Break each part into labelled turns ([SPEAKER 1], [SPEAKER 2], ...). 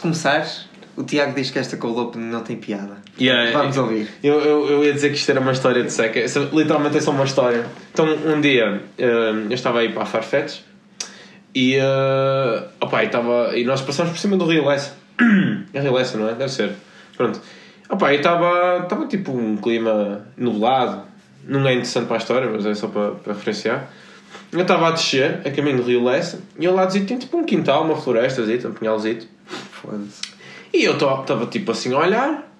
[SPEAKER 1] começares, o Tiago diz que esta cold não tem piada.
[SPEAKER 2] Yeah,
[SPEAKER 1] Vamos
[SPEAKER 2] eu,
[SPEAKER 1] ouvir.
[SPEAKER 2] Eu, eu, eu ia dizer que isto era uma história de seca. Essa- literalmente é só uma história. Então, um dia eh, eu estava aí para a Farfetch e, eh, opa, e, estava, e nós passamos por cima do Rio Lessa. É Rio Lessa, não é? Deve ser. Pronto. Opa, e estava, estava tipo um clima nublado. Não é interessante para a história, mas é só para, para referenciar. Eu estava a descer a caminho do Rio Lessa e ao lado tinha tipo um quintal, uma floresta, um pinhalzito.
[SPEAKER 1] Foda-se.
[SPEAKER 2] E eu estava tipo assim a olhar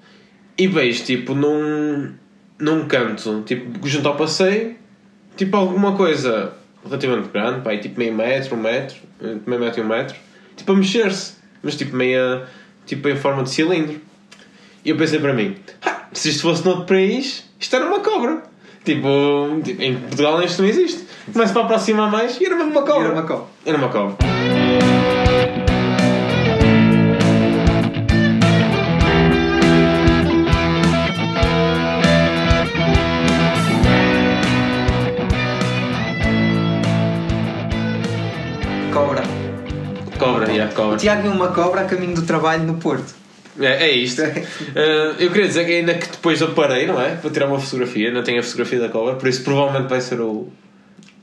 [SPEAKER 2] e vejo tipo num, num canto, tipo junto ao passeio, tipo alguma coisa relativamente grande, pá, tipo meio metro, um metro, meio metro e um metro, tipo a mexer-se, mas tipo meia, tipo em forma de cilindro. E eu pensei para mim, "Ah, se isto fosse noutro país, isto era uma cobra. Tipo, tipo, em Portugal isto não existe. Começo para aproximar mais e era mesmo uma cobra.
[SPEAKER 1] Era uma cobra.
[SPEAKER 2] Era uma. Cobra.
[SPEAKER 1] Cobra, O. Tiago viu uma cobra a caminho do trabalho no Porto.
[SPEAKER 2] É, é isto. Eh, eu queria dizer que ainda que depois eu parei, não é? Para tirar uma fotografia, ainda tenho a fotografia da cobra, por isso provavelmente vai ser o,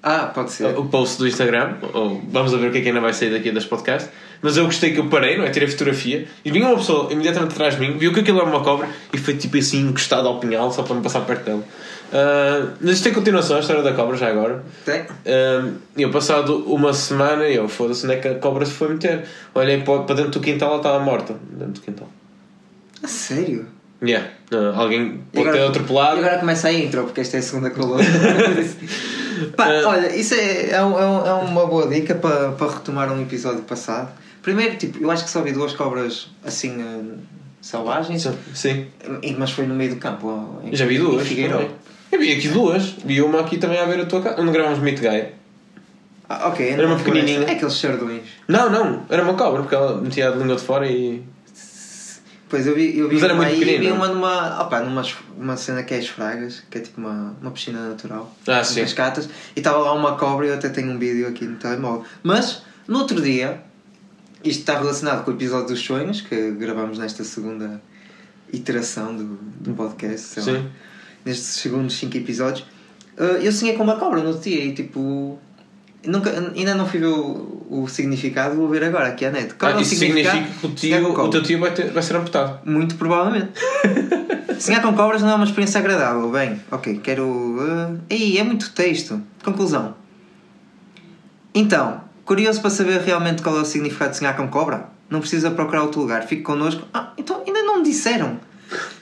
[SPEAKER 1] Ah, pode ser.
[SPEAKER 2] o post do Instagram. Ou vamos ver o que é que ainda vai sair daqui das podcasts. Mas eu gostei que eu parei, não é? Tirei a fotografia e vinha uma pessoa imediatamente atrás de mim, viu que aquilo era uma cobra e foi tipo assim encostado ao pinhal só para me passar perto dela. Eh, mas isto tem continuação, a história da cobra já agora.
[SPEAKER 1] Tem?
[SPEAKER 2] Um, eu passado uma semana eu foda-se onde é que a cobra se foi meter. Olhei para dentro do quintal, ela estava morta. Dentro do quintal.
[SPEAKER 1] A sério?
[SPEAKER 2] Yeah. Uh, alguém
[SPEAKER 1] E
[SPEAKER 2] pode ter
[SPEAKER 1] E
[SPEAKER 2] atropelado.
[SPEAKER 1] agora começa a intro, porque esta é a segunda coluna. Pá,
[SPEAKER 2] Eh,
[SPEAKER 1] olha, isso é, é, um- é é uma boa dica para, para retomar um episódio passado. Primeiro, tipo, eu acho que só vi duas cobras assim eh, selvagens,
[SPEAKER 2] Sim.
[SPEAKER 1] E- mas foi no meio do campo. em-
[SPEAKER 2] Já vi
[SPEAKER 1] em
[SPEAKER 2] duas.
[SPEAKER 1] Figueiró.
[SPEAKER 2] Eu vi aqui duas. Vi uma aqui também à beira da tua casa. Onde gravamos Meet Guy.
[SPEAKER 1] Ah, ok,
[SPEAKER 2] Era uma pequenininha.
[SPEAKER 1] É aqueles sardões.
[SPEAKER 2] Não, não. Era uma cobra porque ela metia a língua de fora e.
[SPEAKER 1] Pois eu vi, eu vi
[SPEAKER 2] Mas era
[SPEAKER 1] uma
[SPEAKER 2] muito
[SPEAKER 1] aí, vi
[SPEAKER 2] pequenina.
[SPEAKER 1] uma numa, opa, numa uma cena que é as Fragas, que é tipo uma, uma piscina natural.
[SPEAKER 2] Ah,
[SPEAKER 1] com
[SPEAKER 2] sim.
[SPEAKER 1] cascatas, e estava lá uma cobra e eu até tenho um vídeo aqui no telemóvel. Mas, no outro dia, isto está relacionado com o episódio dos sonhos, que gravamos nesta segunda iteração do, do podcast, sei lá,
[SPEAKER 2] Sim.
[SPEAKER 1] Nestes segundos 5 episódios. Uh, eu sonhei com uma cobra no outro dia e tipo. Nunca, ainda não fui ver o, o significado, vou ver agora aqui à net. Qual é
[SPEAKER 2] Ah,
[SPEAKER 1] o
[SPEAKER 2] isso significa que o, tio, o
[SPEAKER 1] cobra.
[SPEAKER 2] teu tio vai, ter, vai ser amputado.
[SPEAKER 1] Muito provavelmente. Sonhar com cobras não é uma experiência agradável. Bem, ok, quero. Uh... Ei, é muito texto. Conclusão. Então, curioso para saber realmente qual é o significado de sonhar com cobra? Não precisa procurar outro lugar. Fique connosco. Ah, então ainda não me disseram.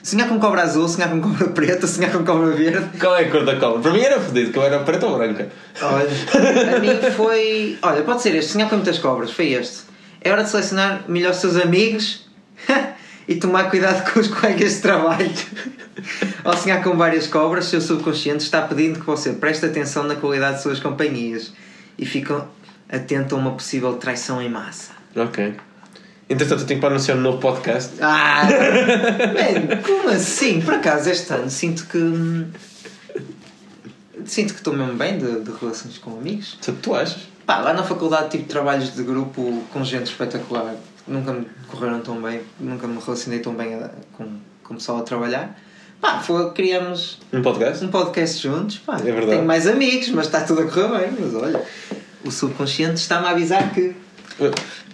[SPEAKER 1] Sonhar com cobra azul, sonhar com cobra preta, sonhar com cobra verde.
[SPEAKER 2] Qual é a cor da cobra? Para mim era fodido, que eu era preta ou branca.
[SPEAKER 1] Olha, a mim foi. Olha, pode ser este, sonhar com muitas cobras, foi este. É hora de selecionar melhor os seus amigos e tomar cuidado com os colegas de trabalho. Ao sonhar com várias cobras, seu subconsciente está pedindo que você preste atenção na qualidade de suas companhias e fique atento a uma possível traição em massa.
[SPEAKER 2] Ok. Entretanto, eu tenho para anunciar um novo podcast.
[SPEAKER 1] Ah! Man, como assim? Por acaso este ano sinto que. Sinto que estou mesmo bem de, de relações com amigos.
[SPEAKER 2] Sabe que tu achas?
[SPEAKER 1] Pá, lá na faculdade tive trabalhos de grupo com gente espetacular. Nunca me correram tão bem, nunca me relacionei tão bem a- com, com o pessoal a trabalhar. Pá, foi, criamos
[SPEAKER 2] Um podcast?
[SPEAKER 1] um podcast juntos. Pá,
[SPEAKER 2] É verdade.
[SPEAKER 1] Tenho mais amigos, mas está tudo a correr bem. Mas olha, o subconsciente está-me a avisar que.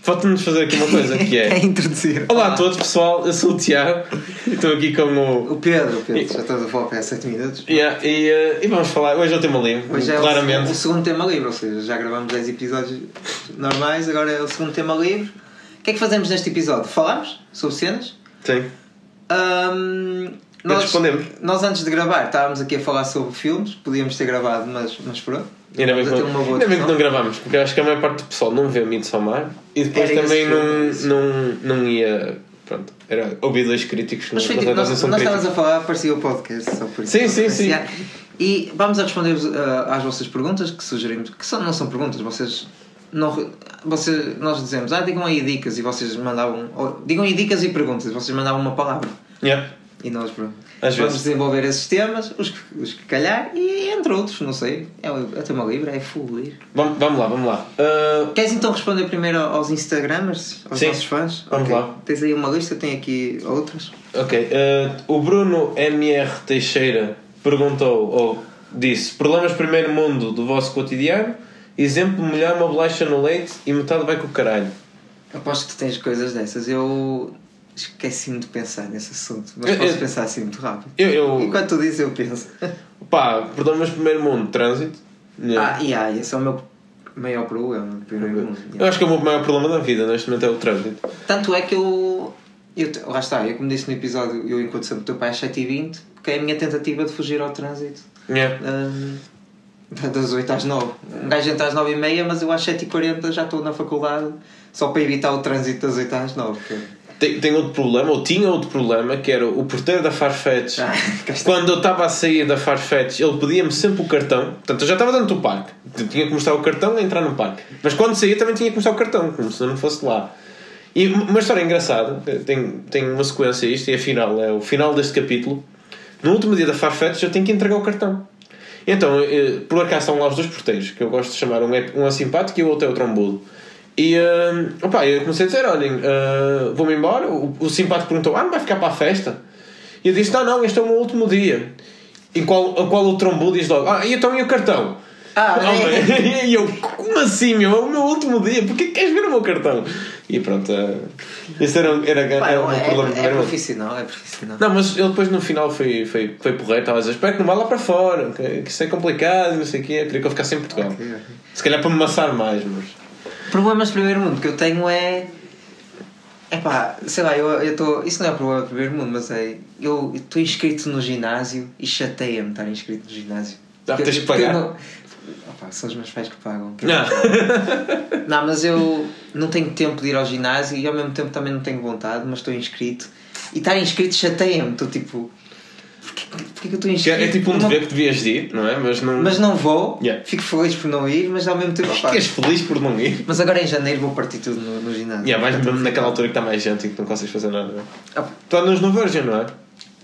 [SPEAKER 2] Falta-nos fazer aqui uma coisa que
[SPEAKER 1] é
[SPEAKER 2] é.
[SPEAKER 1] introduzir.
[SPEAKER 2] Olá a todos, pessoal. Eu sou o Tiago e estou aqui com o.
[SPEAKER 1] O Pedro, o Pedro, já estamos a falar para 7 minutos.
[SPEAKER 2] Yeah, e, eh, e vamos falar. Hoje é o tema livre,
[SPEAKER 1] Hoje é o,
[SPEAKER 2] claramente.
[SPEAKER 1] o segundo tema livre, ou seja, já gravamos 10 episódios normais, agora é o segundo tema livre. O que é que fazemos neste episódio? Falamos sobre cenas?
[SPEAKER 2] Sim. E
[SPEAKER 1] nós,
[SPEAKER 2] respondemos.
[SPEAKER 1] nós antes de gravar estávamos aqui a falar sobre filmes, podíamos ter gravado, mas, mas pronto.
[SPEAKER 2] Ainda bem, que não, ainda bem que não gravamos, porque eu acho que a maior parte do pessoal não vê Midsommar e depois
[SPEAKER 1] Era
[SPEAKER 2] também não, não, não ia. Pronto, era ouvir dois críticos
[SPEAKER 1] Mas foi tipo, nós, nós estávamos a falar, aparecia o podcast só por isso.
[SPEAKER 2] Sim, sim, sim.
[SPEAKER 1] E vamos a responder ah, às vossas perguntas que sugerimos, que são, não são perguntas, vocês. Não, você, nós dizemos, ah, digam aí dicas e vocês mandavam. ou, digam aí dicas e perguntas, e vocês mandavam uma palavra.
[SPEAKER 2] Yeah.
[SPEAKER 1] E nós pronto.
[SPEAKER 2] Às
[SPEAKER 1] vamos
[SPEAKER 2] vezes.
[SPEAKER 1] desenvolver esses temas, os que, os que calhar, e entre outros, não sei. É, o- é tema livre, é livre.
[SPEAKER 2] Vamos, vamos lá, vamos lá. Ah,
[SPEAKER 1] Queres então responder primeiro aos Instagramers, aos
[SPEAKER 2] Sim.
[SPEAKER 1] nossos fãs?
[SPEAKER 2] Vamos
[SPEAKER 1] Ok.
[SPEAKER 2] lá.
[SPEAKER 1] Tens aí uma lista, tenho aqui outras.
[SPEAKER 2] ok. ah, o Bruno MR Teixeira perguntou, ou disse: Problemas primeiro mundo do vosso cotidiano. Exemplo: molhar uma bolacha no leite e metade vai com o caralho.
[SPEAKER 1] Aposto que tu tens coisas dessas. Eu esqueci-me de pensar nesse assunto, mas
[SPEAKER 2] Eu-
[SPEAKER 1] posso
[SPEAKER 2] eu-
[SPEAKER 1] pensar assim muito rápido.
[SPEAKER 2] Eu, eu
[SPEAKER 1] Enquanto tu dizes, eu penso.
[SPEAKER 2] pá, problemas primeiro mundo, trânsito.
[SPEAKER 1] ah, e ah, esse é o meu maior problema. Primeiro mundo.
[SPEAKER 2] Eu acho que o meu maior problema da vida neste momento é o trânsito.
[SPEAKER 1] Tanto é que eu, eu. Lá está, eu como disse no episódio, eu encontro sempre o teu pai às 7h20, porque é a minha tentativa de fugir ao trânsito.
[SPEAKER 2] Yeah.
[SPEAKER 1] hum, das 8 às 9. Um gajo entra às 9h30, mas eu às 7h40 já estou na faculdade só para evitar o trânsito das 8 às 9. que-
[SPEAKER 2] Tem, tem outro problema, ou tinha outro problema, que era o porteiro da Farfetch.
[SPEAKER 1] Ah.
[SPEAKER 2] Quando eu estava a sair da Farfetch, ele pedia-me sempre o cartão. Portanto, eu já estava dentro do parque. Eu tinha que mostrar o cartão a entrar no parque. Mas quando saía também tinha que mostrar o cartão, como se eu não fosse lá. E uma história engraçada, tem, tem uma sequência isto, e afinal é o final deste capítulo. No último dia da Farfetch eu tenho que entregar o cartão. Então, eh, por acaso estão lá os dois porteiros, que eu gosto de chamar, um é, um é simpático e o outro é o trombudo. E eh, opa, eu comecei a dizer: olhem, eh, vou-me embora. O, o simpático perguntou: ah, não vai ficar para a festa? E eu disse: não, não, este é o meu último dia. Em qual, a qual o trombudo diz logo: ah, e então e o cartão?
[SPEAKER 1] Ah,
[SPEAKER 2] Oh, e eu, como assim, meu? É o meu último dia, porquê que queres ver o meu cartão? E pronto, eh, esse era, era,
[SPEAKER 1] Pá,
[SPEAKER 2] era o meu
[SPEAKER 1] é,
[SPEAKER 2] problema
[SPEAKER 1] é,
[SPEAKER 2] primeiro.
[SPEAKER 1] profissional, é profissional.
[SPEAKER 2] Não, mas ele depois no final foi, foi, foi porreto, estava a dizer: espero que não vá lá para fora, que, que isso é complicado, não sei o quê. Queria que eu ficasse em Portugal.
[SPEAKER 1] Ok, ok.
[SPEAKER 2] Se calhar para me maçar mais, mas.
[SPEAKER 1] Problemas de primeiro mundo que eu tenho é. É pá, sei lá, eu estou. Isso não é problema de primeiro mundo, mas é. Eu estou inscrito no ginásio e chateia-me estar inscrito no ginásio.
[SPEAKER 2] Ah,
[SPEAKER 1] Porque-
[SPEAKER 2] tens que pagar?
[SPEAKER 1] Não... Opa, são os meus pais que pagam. que
[SPEAKER 2] Não.
[SPEAKER 1] Não, mas eu não tenho tempo de ir ao ginásio e ao mesmo tempo também não tenho vontade, mas estou inscrito. E estar inscrito chateia-me. Estou tipo. Porquê que eu estou inscrito?
[SPEAKER 2] é, é tipo um dever que devias de ir, não é? Mas não.
[SPEAKER 1] Mas não vou,
[SPEAKER 2] Yeah.
[SPEAKER 1] fico feliz por não ir, mas ao mesmo tempo.
[SPEAKER 2] Ficas feliz por não ir.
[SPEAKER 1] mas agora em janeiro vou partir tudo no, no ginásio.
[SPEAKER 2] Yeah, mais naquela altura que está mais gente e que não consegues fazer nada. não é?
[SPEAKER 1] Ah,
[SPEAKER 2] no Virgin, não é?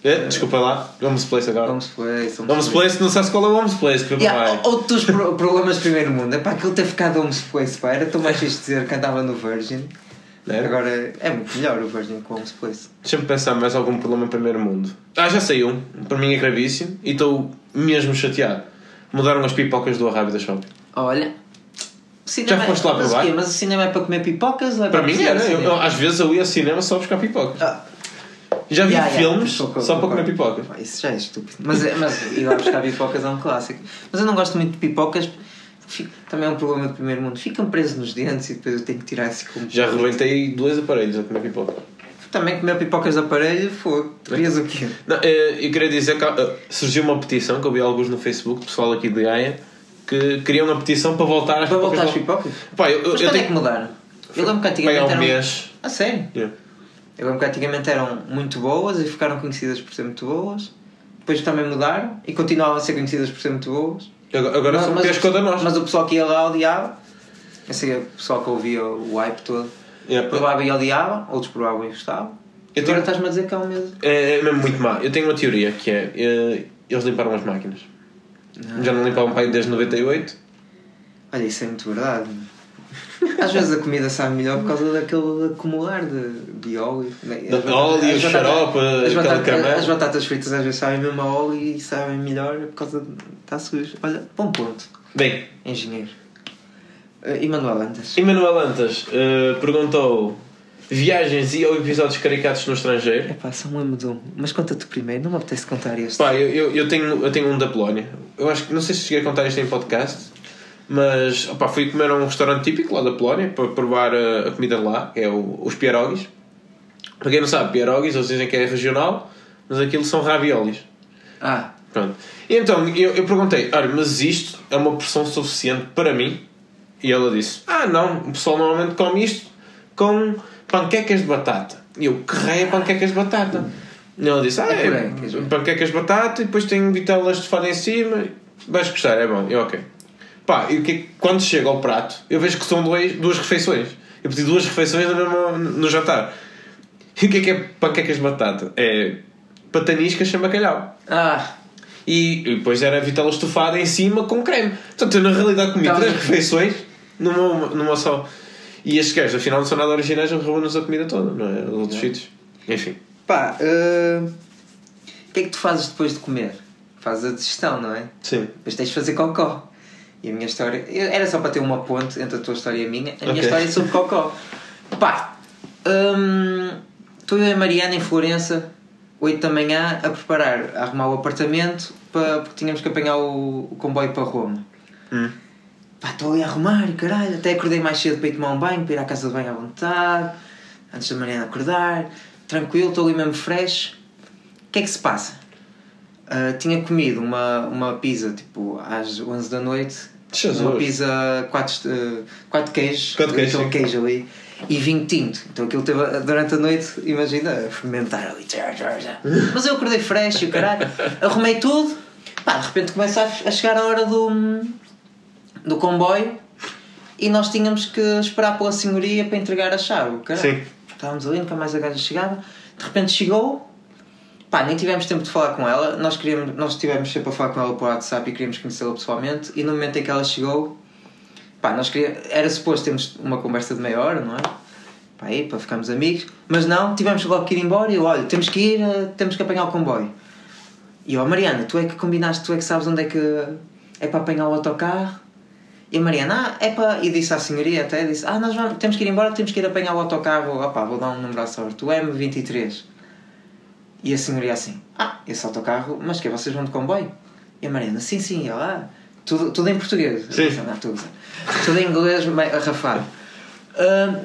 [SPEAKER 2] é? Desculpa lá, Homes Place agora.
[SPEAKER 1] Vamos play, somos
[SPEAKER 2] Homes Place, não sabes qual é o Homes Place, que
[SPEAKER 1] Yeah, outros pro- problemas de primeiro mundo. É para aquilo ter ficado Homes Place, pá. Era tão mais fixe dizer que andava no Virgin.
[SPEAKER 2] Era?
[SPEAKER 1] Agora é muito melhor o Virgin Homes Place.
[SPEAKER 2] Deixa-me pensar mais algum problema em primeiro mundo. Ah, já sei um. Para mim é gravíssimo e estou mesmo chateado. Mudaram as pipocas do Arrábida Shopping.
[SPEAKER 1] Olha.
[SPEAKER 2] Já foste lá
[SPEAKER 1] é, mas, mas o cinema é para comer pipocas ou é
[SPEAKER 2] Para
[SPEAKER 1] para,
[SPEAKER 2] mim era. Eu, eu, às vezes eu ia ao cinema só buscar pipocas.
[SPEAKER 1] Ah,
[SPEAKER 2] Já vi
[SPEAKER 1] yeah, yeah,
[SPEAKER 2] filmes
[SPEAKER 1] pipoca,
[SPEAKER 2] só para
[SPEAKER 1] pipoca.
[SPEAKER 2] comer pipocas.
[SPEAKER 1] Isso já é estúpido. Mas, é- mas ir lá buscar pipocas é um clássico. Mas eu não gosto muito de pipocas. Fico- também é um problema do primeiro mundo. Ficam presos nos dentes e depois eu tenho que tirar assim como.
[SPEAKER 2] Já rebentei dois aparelhos a comer pipoca.
[SPEAKER 1] Também comer pipocas de aparelho, fogo. Querias o quê?
[SPEAKER 2] Não, eh, eu queria dizer que eh, surgiu uma petição que eu vi alguns no Facebook, pessoal aqui de Gaia, que queriam uma petição para voltar às
[SPEAKER 1] Para voltar às
[SPEAKER 2] pipocas.
[SPEAKER 1] pipocas?
[SPEAKER 2] Pá, eu,
[SPEAKER 1] Mas
[SPEAKER 2] eu
[SPEAKER 1] quando é
[SPEAKER 2] tenho
[SPEAKER 1] que mudaram? Eu lembro que antigamente
[SPEAKER 2] um
[SPEAKER 1] eram.
[SPEAKER 2] mês.
[SPEAKER 1] A sério?
[SPEAKER 2] Yeah.
[SPEAKER 1] Eu lembro que antigamente eram muito boas e ficaram conhecidas por ser muito boas. Depois também mudaram e continuavam a ser conhecidas por ser muito boas.
[SPEAKER 2] Agora agora são piores que o da nós.
[SPEAKER 1] mas o pessoal que ia lá odiava. Esse é o pessoal que ouvia o hype todo.
[SPEAKER 2] Yeah.
[SPEAKER 1] Provável e odiava, outros provável e gostavam.
[SPEAKER 2] Eu
[SPEAKER 1] Agora
[SPEAKER 2] tenho-
[SPEAKER 1] estás-me a dizer que é o mesmo.
[SPEAKER 2] É, é mesmo muito má. Eu tenho uma teoria que é: eh, eles limparam as máquinas. Já não limpavam para aí desde 98.
[SPEAKER 1] Olha, isso é muito verdade. Às vezes a comida sabe melhor por causa daquele acumular de, de óleo.
[SPEAKER 2] De
[SPEAKER 1] As
[SPEAKER 2] óleo,
[SPEAKER 1] as
[SPEAKER 2] xarope,
[SPEAKER 1] as
[SPEAKER 2] caramelo.
[SPEAKER 1] as batatas fritas às vezes sabem mesmo a óleo e sabem melhor por causa de. Está sujo. Olha, bom ponto.
[SPEAKER 2] Bem,
[SPEAKER 1] Engenheiro. Uh, e Manuel Antas.
[SPEAKER 2] Emanuel Antas eh, perguntou: viagens e ou episódios caricatos no estrangeiro?
[SPEAKER 1] Epá, só um M1. Mas conta-te primeiro, não me apetece contar este.
[SPEAKER 2] Pá, eu, eu, eu tenho, eu tenho um da Polónia. Eu acho que não sei se cheguei a contar isto em podcast, mas opá, fui comer a um restaurante típico lá da Polónia para provar a, a comida lá, que é o, os pierogis. Para quem não sabe, pierogis, eles dizem que é regional, mas aquilo são raviolis.
[SPEAKER 1] Ah,
[SPEAKER 2] Pronto. E então eu, eu perguntei: olha, mas isto é uma porção suficiente para mim? E ela disse: ah, não, o pessoal normalmente come isto com panquecas de batata. E eu, que raio é panquecas de batata? E ela disse: ah,
[SPEAKER 1] É
[SPEAKER 2] é, panquecas de batata e depois tem vitelas de fada em cima. Vais gostar, é bom. Eu, ok. Pá, e o que é que- quando chega ao prato, eu vejo que são dois, duas refeições. Eu pedi duas refeições no, mesmo- no jantar. E o que é que é panquecas de batata? É pataniscas sem bacalhau.
[SPEAKER 1] Ah,
[SPEAKER 2] E, e depois era vitela estufada em cima com creme. Portanto, eu na realidade comi
[SPEAKER 1] Tá
[SPEAKER 2] três refeições numa, numa só. E estes gajos, afinal, não são nada originais, roubam-nos a comida toda, não é? Os outros sítios. Enfim.
[SPEAKER 1] pá, eh, o que é que tu fazes depois de comer? Fazes a digestão, não é?
[SPEAKER 2] Sim.
[SPEAKER 1] Depois tens de fazer cocó. E a minha história. Era só para ter uma ponte entre a tua história e a minha. A minha
[SPEAKER 2] Ok.
[SPEAKER 1] história é sobre cocó. Pá, hum, estou eu e a Mariana em Florença, 8 da manhã, a preparar, a arrumar o apartamento, para, porque tínhamos que apanhar o, o comboio para Roma.
[SPEAKER 2] Hum.
[SPEAKER 1] Pá, estou ali a arrumar caralho, até acordei mais cedo para ir tomar um banho, para ir à casa de banho à vontade, antes da Mariana acordar, tranquilo, estou ali mesmo fresh. O que é que se passa? Ah, tinha comido uma, uma pizza tipo às 11 da noite,
[SPEAKER 2] Jesus.
[SPEAKER 1] uma pizza 4 uh, quatro queijos,
[SPEAKER 2] Quatro
[SPEAKER 1] aquele
[SPEAKER 2] sim.
[SPEAKER 1] queijo ali, e vinho tinto. Então aquilo teve durante a noite, imagina, a fermentar ali. Mas eu acordei fresh e o caralho, arrumei tudo, pá, de repente começa a, a chegar a hora do, do comboio e nós tínhamos que esperar pela senhoria para entregar a chave. Caralho.
[SPEAKER 2] Sim.
[SPEAKER 1] Estávamos ali, nunca mais a gaja chegava. De repente chegou, pá, nem tivemos tempo de falar com ela. Nós, queríamos, nós tivemos sempre a falar com ela por WhatsApp e queríamos conhecê-la pessoalmente. E no momento em que ela chegou, pá, nós queríamos, era suposto termos uma conversa de meia hora, não é? Pá, aí, para ficarmos amigos. Mas não, tivemos logo que ir embora e olha, temos que ir, eh, temos que apanhar o comboio. E eu, Mariana, tu é que combinaste, tu é que sabes onde é que é para apanhar o autocarro. E a Mariana, ah, é para. E disse à senhoria até: disse, ah, nós vamos, temos que ir embora, temos que ir apanhar o autocarro. Opá, vou dar um número à sorte, o M23. E a senhoria assim: ah, esse autocarro, mas que é, vocês vão de comboio? E a Mariana: sim, sim, e ela, ah, tudo, tudo em português.
[SPEAKER 2] Sim.
[SPEAKER 1] Não, tudo, tudo em inglês, arrafado.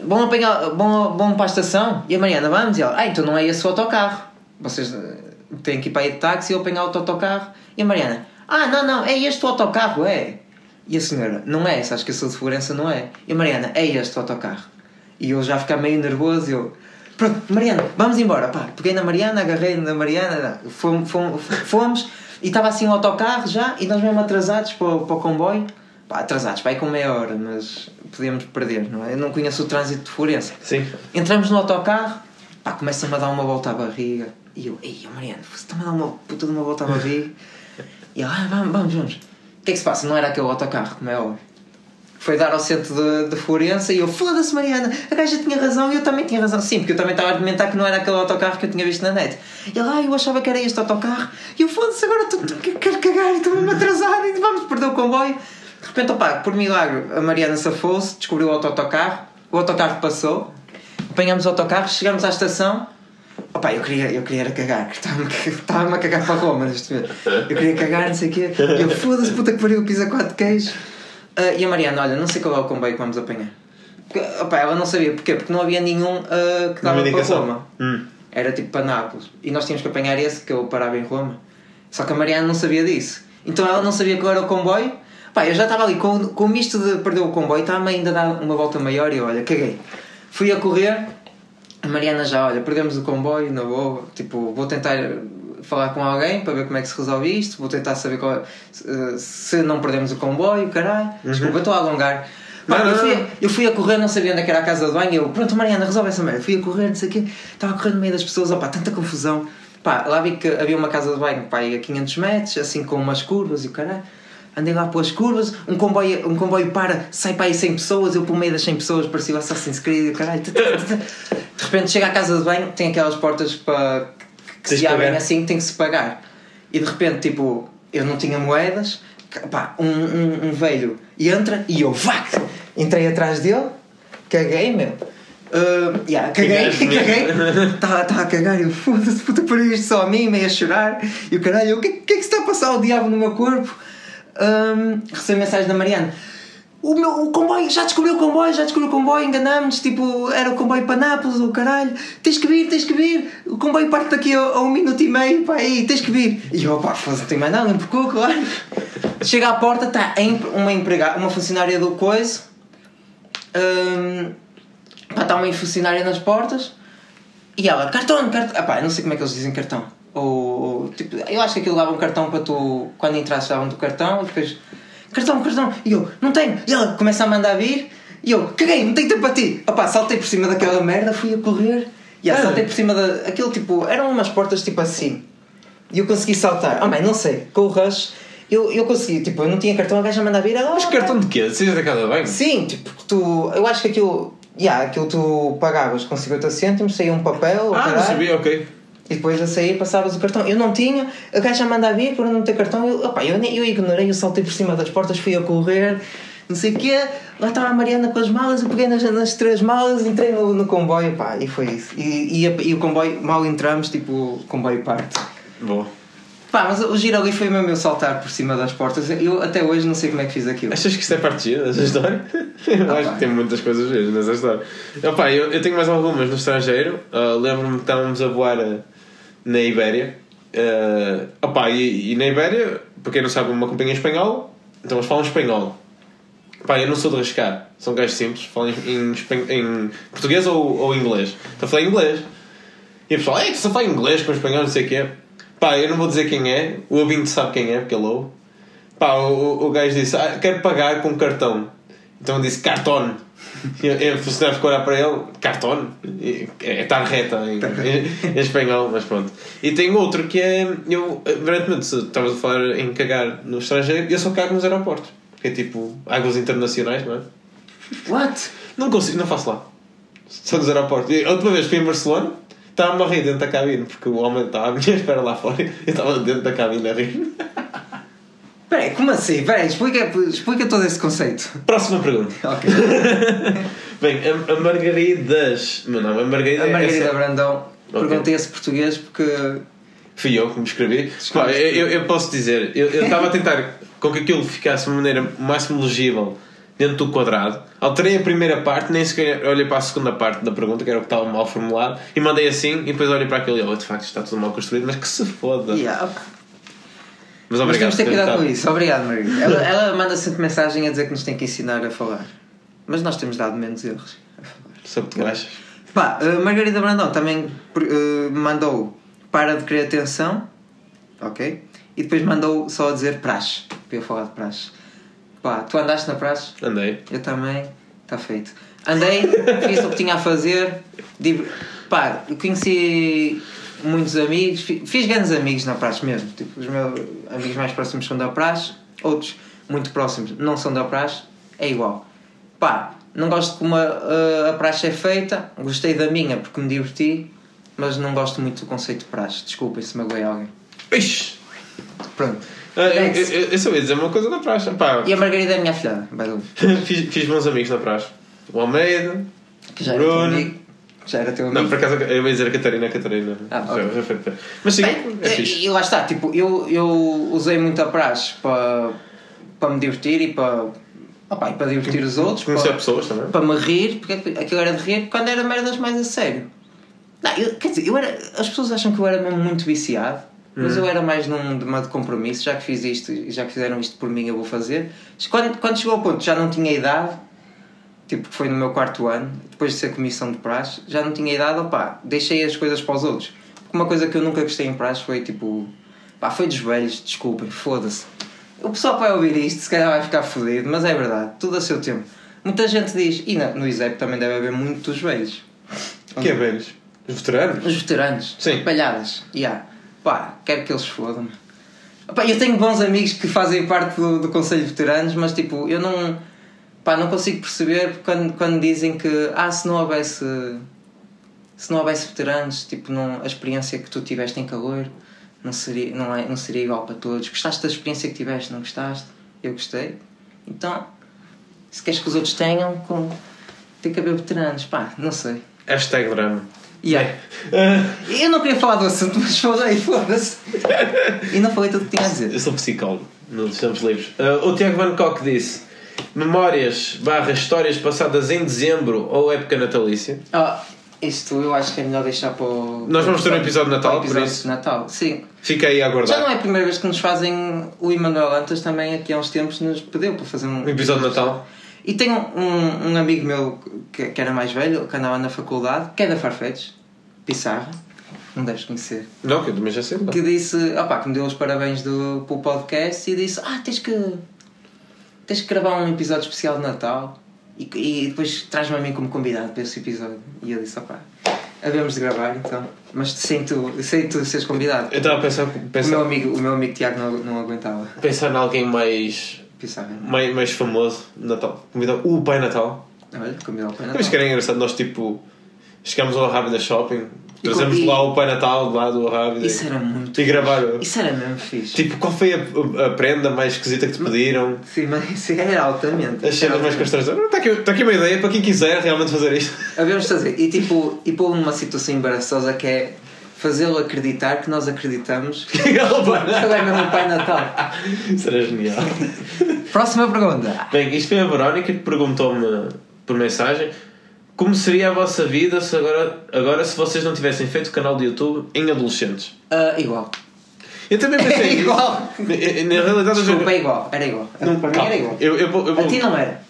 [SPEAKER 1] Vão, apanhar, vão, vão para a estação? E a Mariana: vamos? E ela: ah, então não é esse o autocarro. Vocês eh, têm que ir para aí de táxi ou apanhar outro autocarro. E a Mariana: ah, não, não, é este o autocarro, é. E a senhora, não é acho que eu sou de Florença, não é. E a Mariana, é este o autocarro. E eu já ficar meio nervoso, eu, pronto, Mariana, vamos embora. Pá, peguei na Mariana, agarrei na Mariana, fomos, fomos, fomos e estava assim o autocarro já, e nós mesmo atrasados para, o- para o comboio. Pá, atrasados, vai com meia hora, mas podíamos perder, não é? Eu não conheço o trânsito de Florença.
[SPEAKER 2] Sim.
[SPEAKER 1] Entramos no autocarro, pá, começa-me a dar uma volta à barriga. E eu, ei, Mariana, você está-me a dar uma puta de uma volta à barriga. E ela, ah, vamos, vamos, vamos. O que é que se passa? Não era aquele autocarro, como é óbvio. Foi dar ao centro de, de Florença e eu, foda-se, Mariana, a gaja tinha razão e eu também tinha razão. Sim, porque eu também estava a argumentar que não era aquele autocarro que eu tinha visto na net. E ela, ah, eu achava que era este autocarro. E eu, foda-se, agora tu, tu, quero cagar e estou-me a atrasar e vamos perder o comboio. De repente, opá, por milagre, a Mariana safou-se, descobriu o auto- autocarro, o autocarro passou, apanhamos o autocarro, chegamos à estação. Opá, eu queria, eu queria era cagar, estava-me a cagar para Roma neste momento. Eu queria cagar, não sei o quê. Eu, foda-se, puta que pariu, pisa quatro queijos. Ah, e a Mariana, olha, não sei qual é o comboio que vamos apanhar. Porque, opá, ela não sabia, porquê? Porque não havia nenhum ah, que dava para. Roma.
[SPEAKER 2] Hum.
[SPEAKER 1] Era tipo para Nápoles. E nós tínhamos que apanhar esse que eu parava em Roma. Só que a Mariana não sabia disso. Então ela não sabia qual era o comboio. Pá, eu já estava ali com, com o misto de perder o comboio, estava-me ainda a dar uma volta maior e olha, caguei. Fui a correr, a Mariana já, olha, perdemos o comboio, na boa. Tipo, vou tentar falar com alguém para ver como é que se resolve isto, vou tentar saber qual, é- se, não perdemos o comboio, caralho. Desculpa, eu estou a alongar. Pá, eu, fui, eu fui a correr, não sabia onde é era a casa de banho. Eu, pronto, Mariana, resolve essa merda. Fui a correr, não sei o quê. Estava a correr no meio das pessoas, opá, tanta confusão. Pá, lá vi que havia uma casa de banho, pá, a 500 metros, assim com umas curvas e o caralho. Andei lá pelas curvas, um comboio, um comboio para, sai para aí 100 pessoas, eu pelo meio das 100 pessoas parecia o Assassin's Creed e o caralho. De repente chega à casa de banho, tem aquelas portas para que
[SPEAKER 2] Tens
[SPEAKER 1] se abrem
[SPEAKER 2] pagar.
[SPEAKER 1] assim, tem que se pagar. E de repente, tipo, eu não tinha moedas, pá, um, um, um velho entra e eu, vac, entrei atrás dele, caguei, meu. Uh, yeah, caguei, caguei. Estava a cagar e eu, foda-se, puta, por isto só a mim, meio a chorar. E o caralho, o que, que é que se está a passar o diabo no meu corpo? Um, recebi mensagem da Mariana. O, meu, o comboio, já descobriu o comboio, já descobriu o comboio, enganámos tipo, era o comboio para Nápoles, o caralho, tens que vir, tens que vir, o comboio parte daqui a, a um minuto e meio, pá, aí, tens que vir. E eu, pá, não tem mais nada, limpo o cu, claro. Chega à porta, está uma empregada, uma funcionária do coiso, hum, está uma funcionária nas portas, e ela, cartão, cartão, ah, pá, não sei como é que eles dizem cartão. Ou, ou, tipo, eu acho que aquilo dava um cartão para tu, quando entrasse davam-te o cartão, e depois, cartão, cartão, e eu, não tenho, e ela começa a mandar vir, e eu, caguei, não tenho tempo para ti. Opá, saltei por cima daquela merda, fui a correr, e ah,
[SPEAKER 2] Ah.
[SPEAKER 1] saltei por cima da, aquilo tipo, eram umas portas tipo assim, E eu consegui saltar. Oh, mãe, não sei, com o rush, eu, eu consegui, tipo, eu não tinha cartão, a gaja manda vir.
[SPEAKER 2] Mas cartão de quê? Seja da casa banho?
[SPEAKER 1] Sim, tipo, tu. Eu acho que aquilo. Yeah, aquilo tu pagavas com 50 cêntimos, saía um papel,
[SPEAKER 2] Ah, não sabia, ok.
[SPEAKER 1] E depois a sair passavas o cartão. Eu não tinha, a gaja manda vir por não ter cartão. Eu, opa, eu, eu ignorei, eu saltei por cima das portas, fui a correr, não sei o quê. Lá estava a Mariana com as malas, eu peguei nas, nas três malas, entrei no, no comboio, pá, e foi isso. E, e, a- e o comboio, mal entramos, tipo, o comboio parte.
[SPEAKER 2] Boa.
[SPEAKER 1] Pá, mas o giro ali foi mesmo eu saltar por cima das portas. Eu até hoje não sei como é que fiz aquilo.
[SPEAKER 2] Achas que isso é parte gira dessa história? Eu acho que tem muitas coisas giras nessa história. Opa, eu, eu tenho mais algumas no estrangeiro. Ah, Lembro-me que estávamos a voar ah, na Ibéria. Ah, opa, e, e na Ibéria, para quem não sabe, uma companhia espanhola, então eles falam espanhol. Pá, eu não sou de arriscar, são gajos simples, falam em, em, em português ou, ou inglês. Então falei inglês. E o pessoal, ei, tu só fala inglês com espanhol, não sei o quê. Pá, eu não vou dizer quem é, o ouvinte sabe quem é, porque ele ouve. Pá, o, o gajo disse, ah, quero pagar com cartão. Então eu disse, cartão. E o funcionário ficou a olhar para ele, cartão? E- É tarjeta em, em, em espanhol, mas pronto. E tem outro que é, eu, evidentemente, se estavas a falar em cagar no estrangeiro, eu só cago nos aeroportos. Que é tipo, águas internacionais, não é?
[SPEAKER 1] What?
[SPEAKER 2] Não consigo, não faço lá. Só nos aeroportos. A última vez fui em Barcelona, estava a rir dentro da cabine, porque o homem estava à minha espera lá fora eu estava dentro da cabine a rir.
[SPEAKER 1] Peraí, como assim? Peraí, explica, explica todo esse conceito.
[SPEAKER 2] Próxima pergunta.
[SPEAKER 1] Ok.
[SPEAKER 2] Bem, a, a Margaridas. Meu nome é Margarida.
[SPEAKER 1] A Margarida
[SPEAKER 2] essa-
[SPEAKER 1] Brandão,
[SPEAKER 2] Ok.
[SPEAKER 1] perguntei esse português porque.
[SPEAKER 2] Fui eu que me escrevi. Pá, eu, eu- posso dizer, eu eu estava a tentar com que aquilo ficasse de uma maneira o máximo legível dentro do quadrado. Alterei a primeira parte, nem sequer olhei para a segunda parte da pergunta, que era o que estava mal formulado, e mandei assim, e depois olhei para aquilo e oh, de facto está tudo mal construído, mas que se foda.
[SPEAKER 1] Yeah.
[SPEAKER 2] Mas
[SPEAKER 1] Mas
[SPEAKER 2] obrigado.
[SPEAKER 1] temos de ter cuidado com isso. Obrigado, Margarida. Ela, ela manda sempre mensagem a dizer que nos tem que ensinar a falar. Mas nós temos dado menos erros.
[SPEAKER 2] Só que tu achas.
[SPEAKER 1] Pá, a Margarida Brandão também eh, mandou para de querer atenção, ok? E depois mandou só a dizer praxe, para eu falar de praxe. Pá, tu andaste na praxe?
[SPEAKER 2] Andei.
[SPEAKER 1] Eu também, está feito. Andei, fiz o que tinha a fazer, div- pá, conheci muitos amigos, fi- fiz grandes amigos na praxe mesmo. Tipo, os meus amigos mais próximos são da praxe, outros muito próximos não são da praxe, é igual. Pá, não gosto de como a, a, praxe é feita, gostei da minha porque me diverti, mas não gosto muito do conceito de praxe. Desculpem se magoei alguém.
[SPEAKER 2] Ixi!
[SPEAKER 1] Pronto.
[SPEAKER 2] Ah, eu, eu, eu só ia dizer uma coisa na praxe. Pá,
[SPEAKER 1] E a Margarida é a minha filha, by the way,
[SPEAKER 2] fiz, fiz bons amigos na praxe. O Almeida,
[SPEAKER 1] que já era teu
[SPEAKER 2] Bruno.
[SPEAKER 1] Já era teu amigo.
[SPEAKER 2] Não, por acaso eu ia dizer a Catarina, a Catarina.
[SPEAKER 1] Ah,
[SPEAKER 2] já,
[SPEAKER 1] ok.
[SPEAKER 2] já foi, foi. Mas sim,
[SPEAKER 1] Bem,
[SPEAKER 2] é fixe.
[SPEAKER 1] E lá está, tipo, eu, eu usei muito a praxe para, para me divertir e para, opá, e para divertir os outros,
[SPEAKER 2] Conhecer
[SPEAKER 1] para,
[SPEAKER 2] pessoas também.
[SPEAKER 1] para me rir, porque aquilo era de rir quando era merdas mais a sério. Não, eu, quer dizer, eu era, as pessoas acham que eu era mesmo muito viciado, mas eu era mais num de de compromisso, já que fiz isto e já que fizeram isto por mim, eu vou fazer. Quando, quando chegou ao ponto que já não tinha idade, tipo que foi no meu quarto ano, depois de ser comissão de praxe, já não tinha idade, opá, deixei as coisas para os outros. Porque uma coisa que eu nunca gostei em praxe foi tipo, pá, foi dos velhos, desculpem, foda-se. O pessoal vai ouvir isto, se calhar vai ficar fodido, mas é verdade, tudo a seu tempo. Muita gente diz, e na- no ISEP também deve haver muitos velhos.
[SPEAKER 2] Que é velhos? Os veteranos?
[SPEAKER 1] Os veteranos,
[SPEAKER 2] Sim.
[SPEAKER 1] palhadas, yeah. pá, quero que eles fodam. Pá, eu tenho bons amigos que fazem parte do, do Conselho de Veteranos, mas tipo, eu não, pá, não consigo perceber quando, quando dizem que ah, se não houvesse se não houvesse veteranos, tipo, não, a experiência que tu tiveste em calor não seria, não, é, não seria igual para todos. Gostaste da experiência que tiveste, não gostaste? Eu gostei. Então, se queres que os outros tenham, com, tem que haver veteranos, pá, não sei.
[SPEAKER 2] Hashtag drama.
[SPEAKER 1] Yeah. Eu não queria falar do assunto, mas falei, foda-se. E não falei tudo o que tinha a dizer.
[SPEAKER 2] Eu sou psicólogo, nos tempos livres. Ah, o Tiago Van Kock disse: Memórias barra histórias passadas em dezembro ou época natalícia.
[SPEAKER 1] Ah, isto eu acho que é melhor deixar para o.
[SPEAKER 2] Nós vamos ter um episódio de Natal,
[SPEAKER 1] para o
[SPEAKER 2] por
[SPEAKER 1] episódio
[SPEAKER 2] isso.
[SPEAKER 1] de Natal, sim.
[SPEAKER 2] Fica aí a aguardar.
[SPEAKER 1] Já não é a primeira vez que nos fazem. O Emanuel Antas também, aqui há uns tempos, nos pediu para fazer um.
[SPEAKER 2] Um episódio de Natal.
[SPEAKER 1] E tem um, um, um amigo meu que, que era mais velho, que andava na faculdade, que é da Farfetch, Pissarra, não deves conhecer.
[SPEAKER 2] Não, que eu também já sei. não.
[SPEAKER 1] que disse, opá, que me deu os parabéns do, pelo podcast e disse, ah, tens que tens que gravar um episódio especial de Natal e, e depois traz-me a mim como convidado para esse episódio. E eu disse, opá, Havemos de gravar então. Mas sem tu, sem tu seres convidado.
[SPEAKER 2] Eu estava a pensar,
[SPEAKER 1] O meu
[SPEAKER 2] pensar,
[SPEAKER 1] amigo, o meu amigo Tiago não, não aguentava.
[SPEAKER 2] pensar em alguém mais,
[SPEAKER 1] Pensava.
[SPEAKER 2] mais, mais famoso. Natal. Convidar o Pai Natal.
[SPEAKER 1] Olha, convidar o Pai
[SPEAKER 2] Mas
[SPEAKER 1] Natal.
[SPEAKER 2] que era engraçado, nós tipo. Chegamos ao Rábida Shopping, Trazemos
[SPEAKER 1] e-
[SPEAKER 2] lá o Pai Natal lá do Rábida
[SPEAKER 1] Isso era muito.
[SPEAKER 2] e gravar.
[SPEAKER 1] Isso era mesmo fixe.
[SPEAKER 2] Tipo, qual foi a, a prenda mais esquisita que te pediram?
[SPEAKER 1] Sim, mas isso era altamente.
[SPEAKER 2] As cenas mais constrangedoras. Está aqui, está aqui uma ideia para quem quiser realmente fazer isto.
[SPEAKER 1] Havemos de fazer. E tipo, e pôr numa situação embaraçosa que é fazê-lo acreditar que nós acreditamos que ele é mesmo o Pai Natal.
[SPEAKER 2] Isso era genial.
[SPEAKER 1] Próxima pergunta.
[SPEAKER 2] Bem, isto foi a Verónica que perguntou-me por mensagem como seria a vossa vida se agora, agora se vocês não tivessem feito canal de YouTube em adolescentes.
[SPEAKER 1] Ah, igual.
[SPEAKER 2] Eu também pensei
[SPEAKER 1] É
[SPEAKER 2] nisso.
[SPEAKER 1] igual.
[SPEAKER 2] Na realidade, eu-
[SPEAKER 1] Desculpa, é igual. Era igual.
[SPEAKER 2] Não,
[SPEAKER 1] Para mim era igual.
[SPEAKER 2] Eu, eu, eu, vou-
[SPEAKER 1] A ti não era.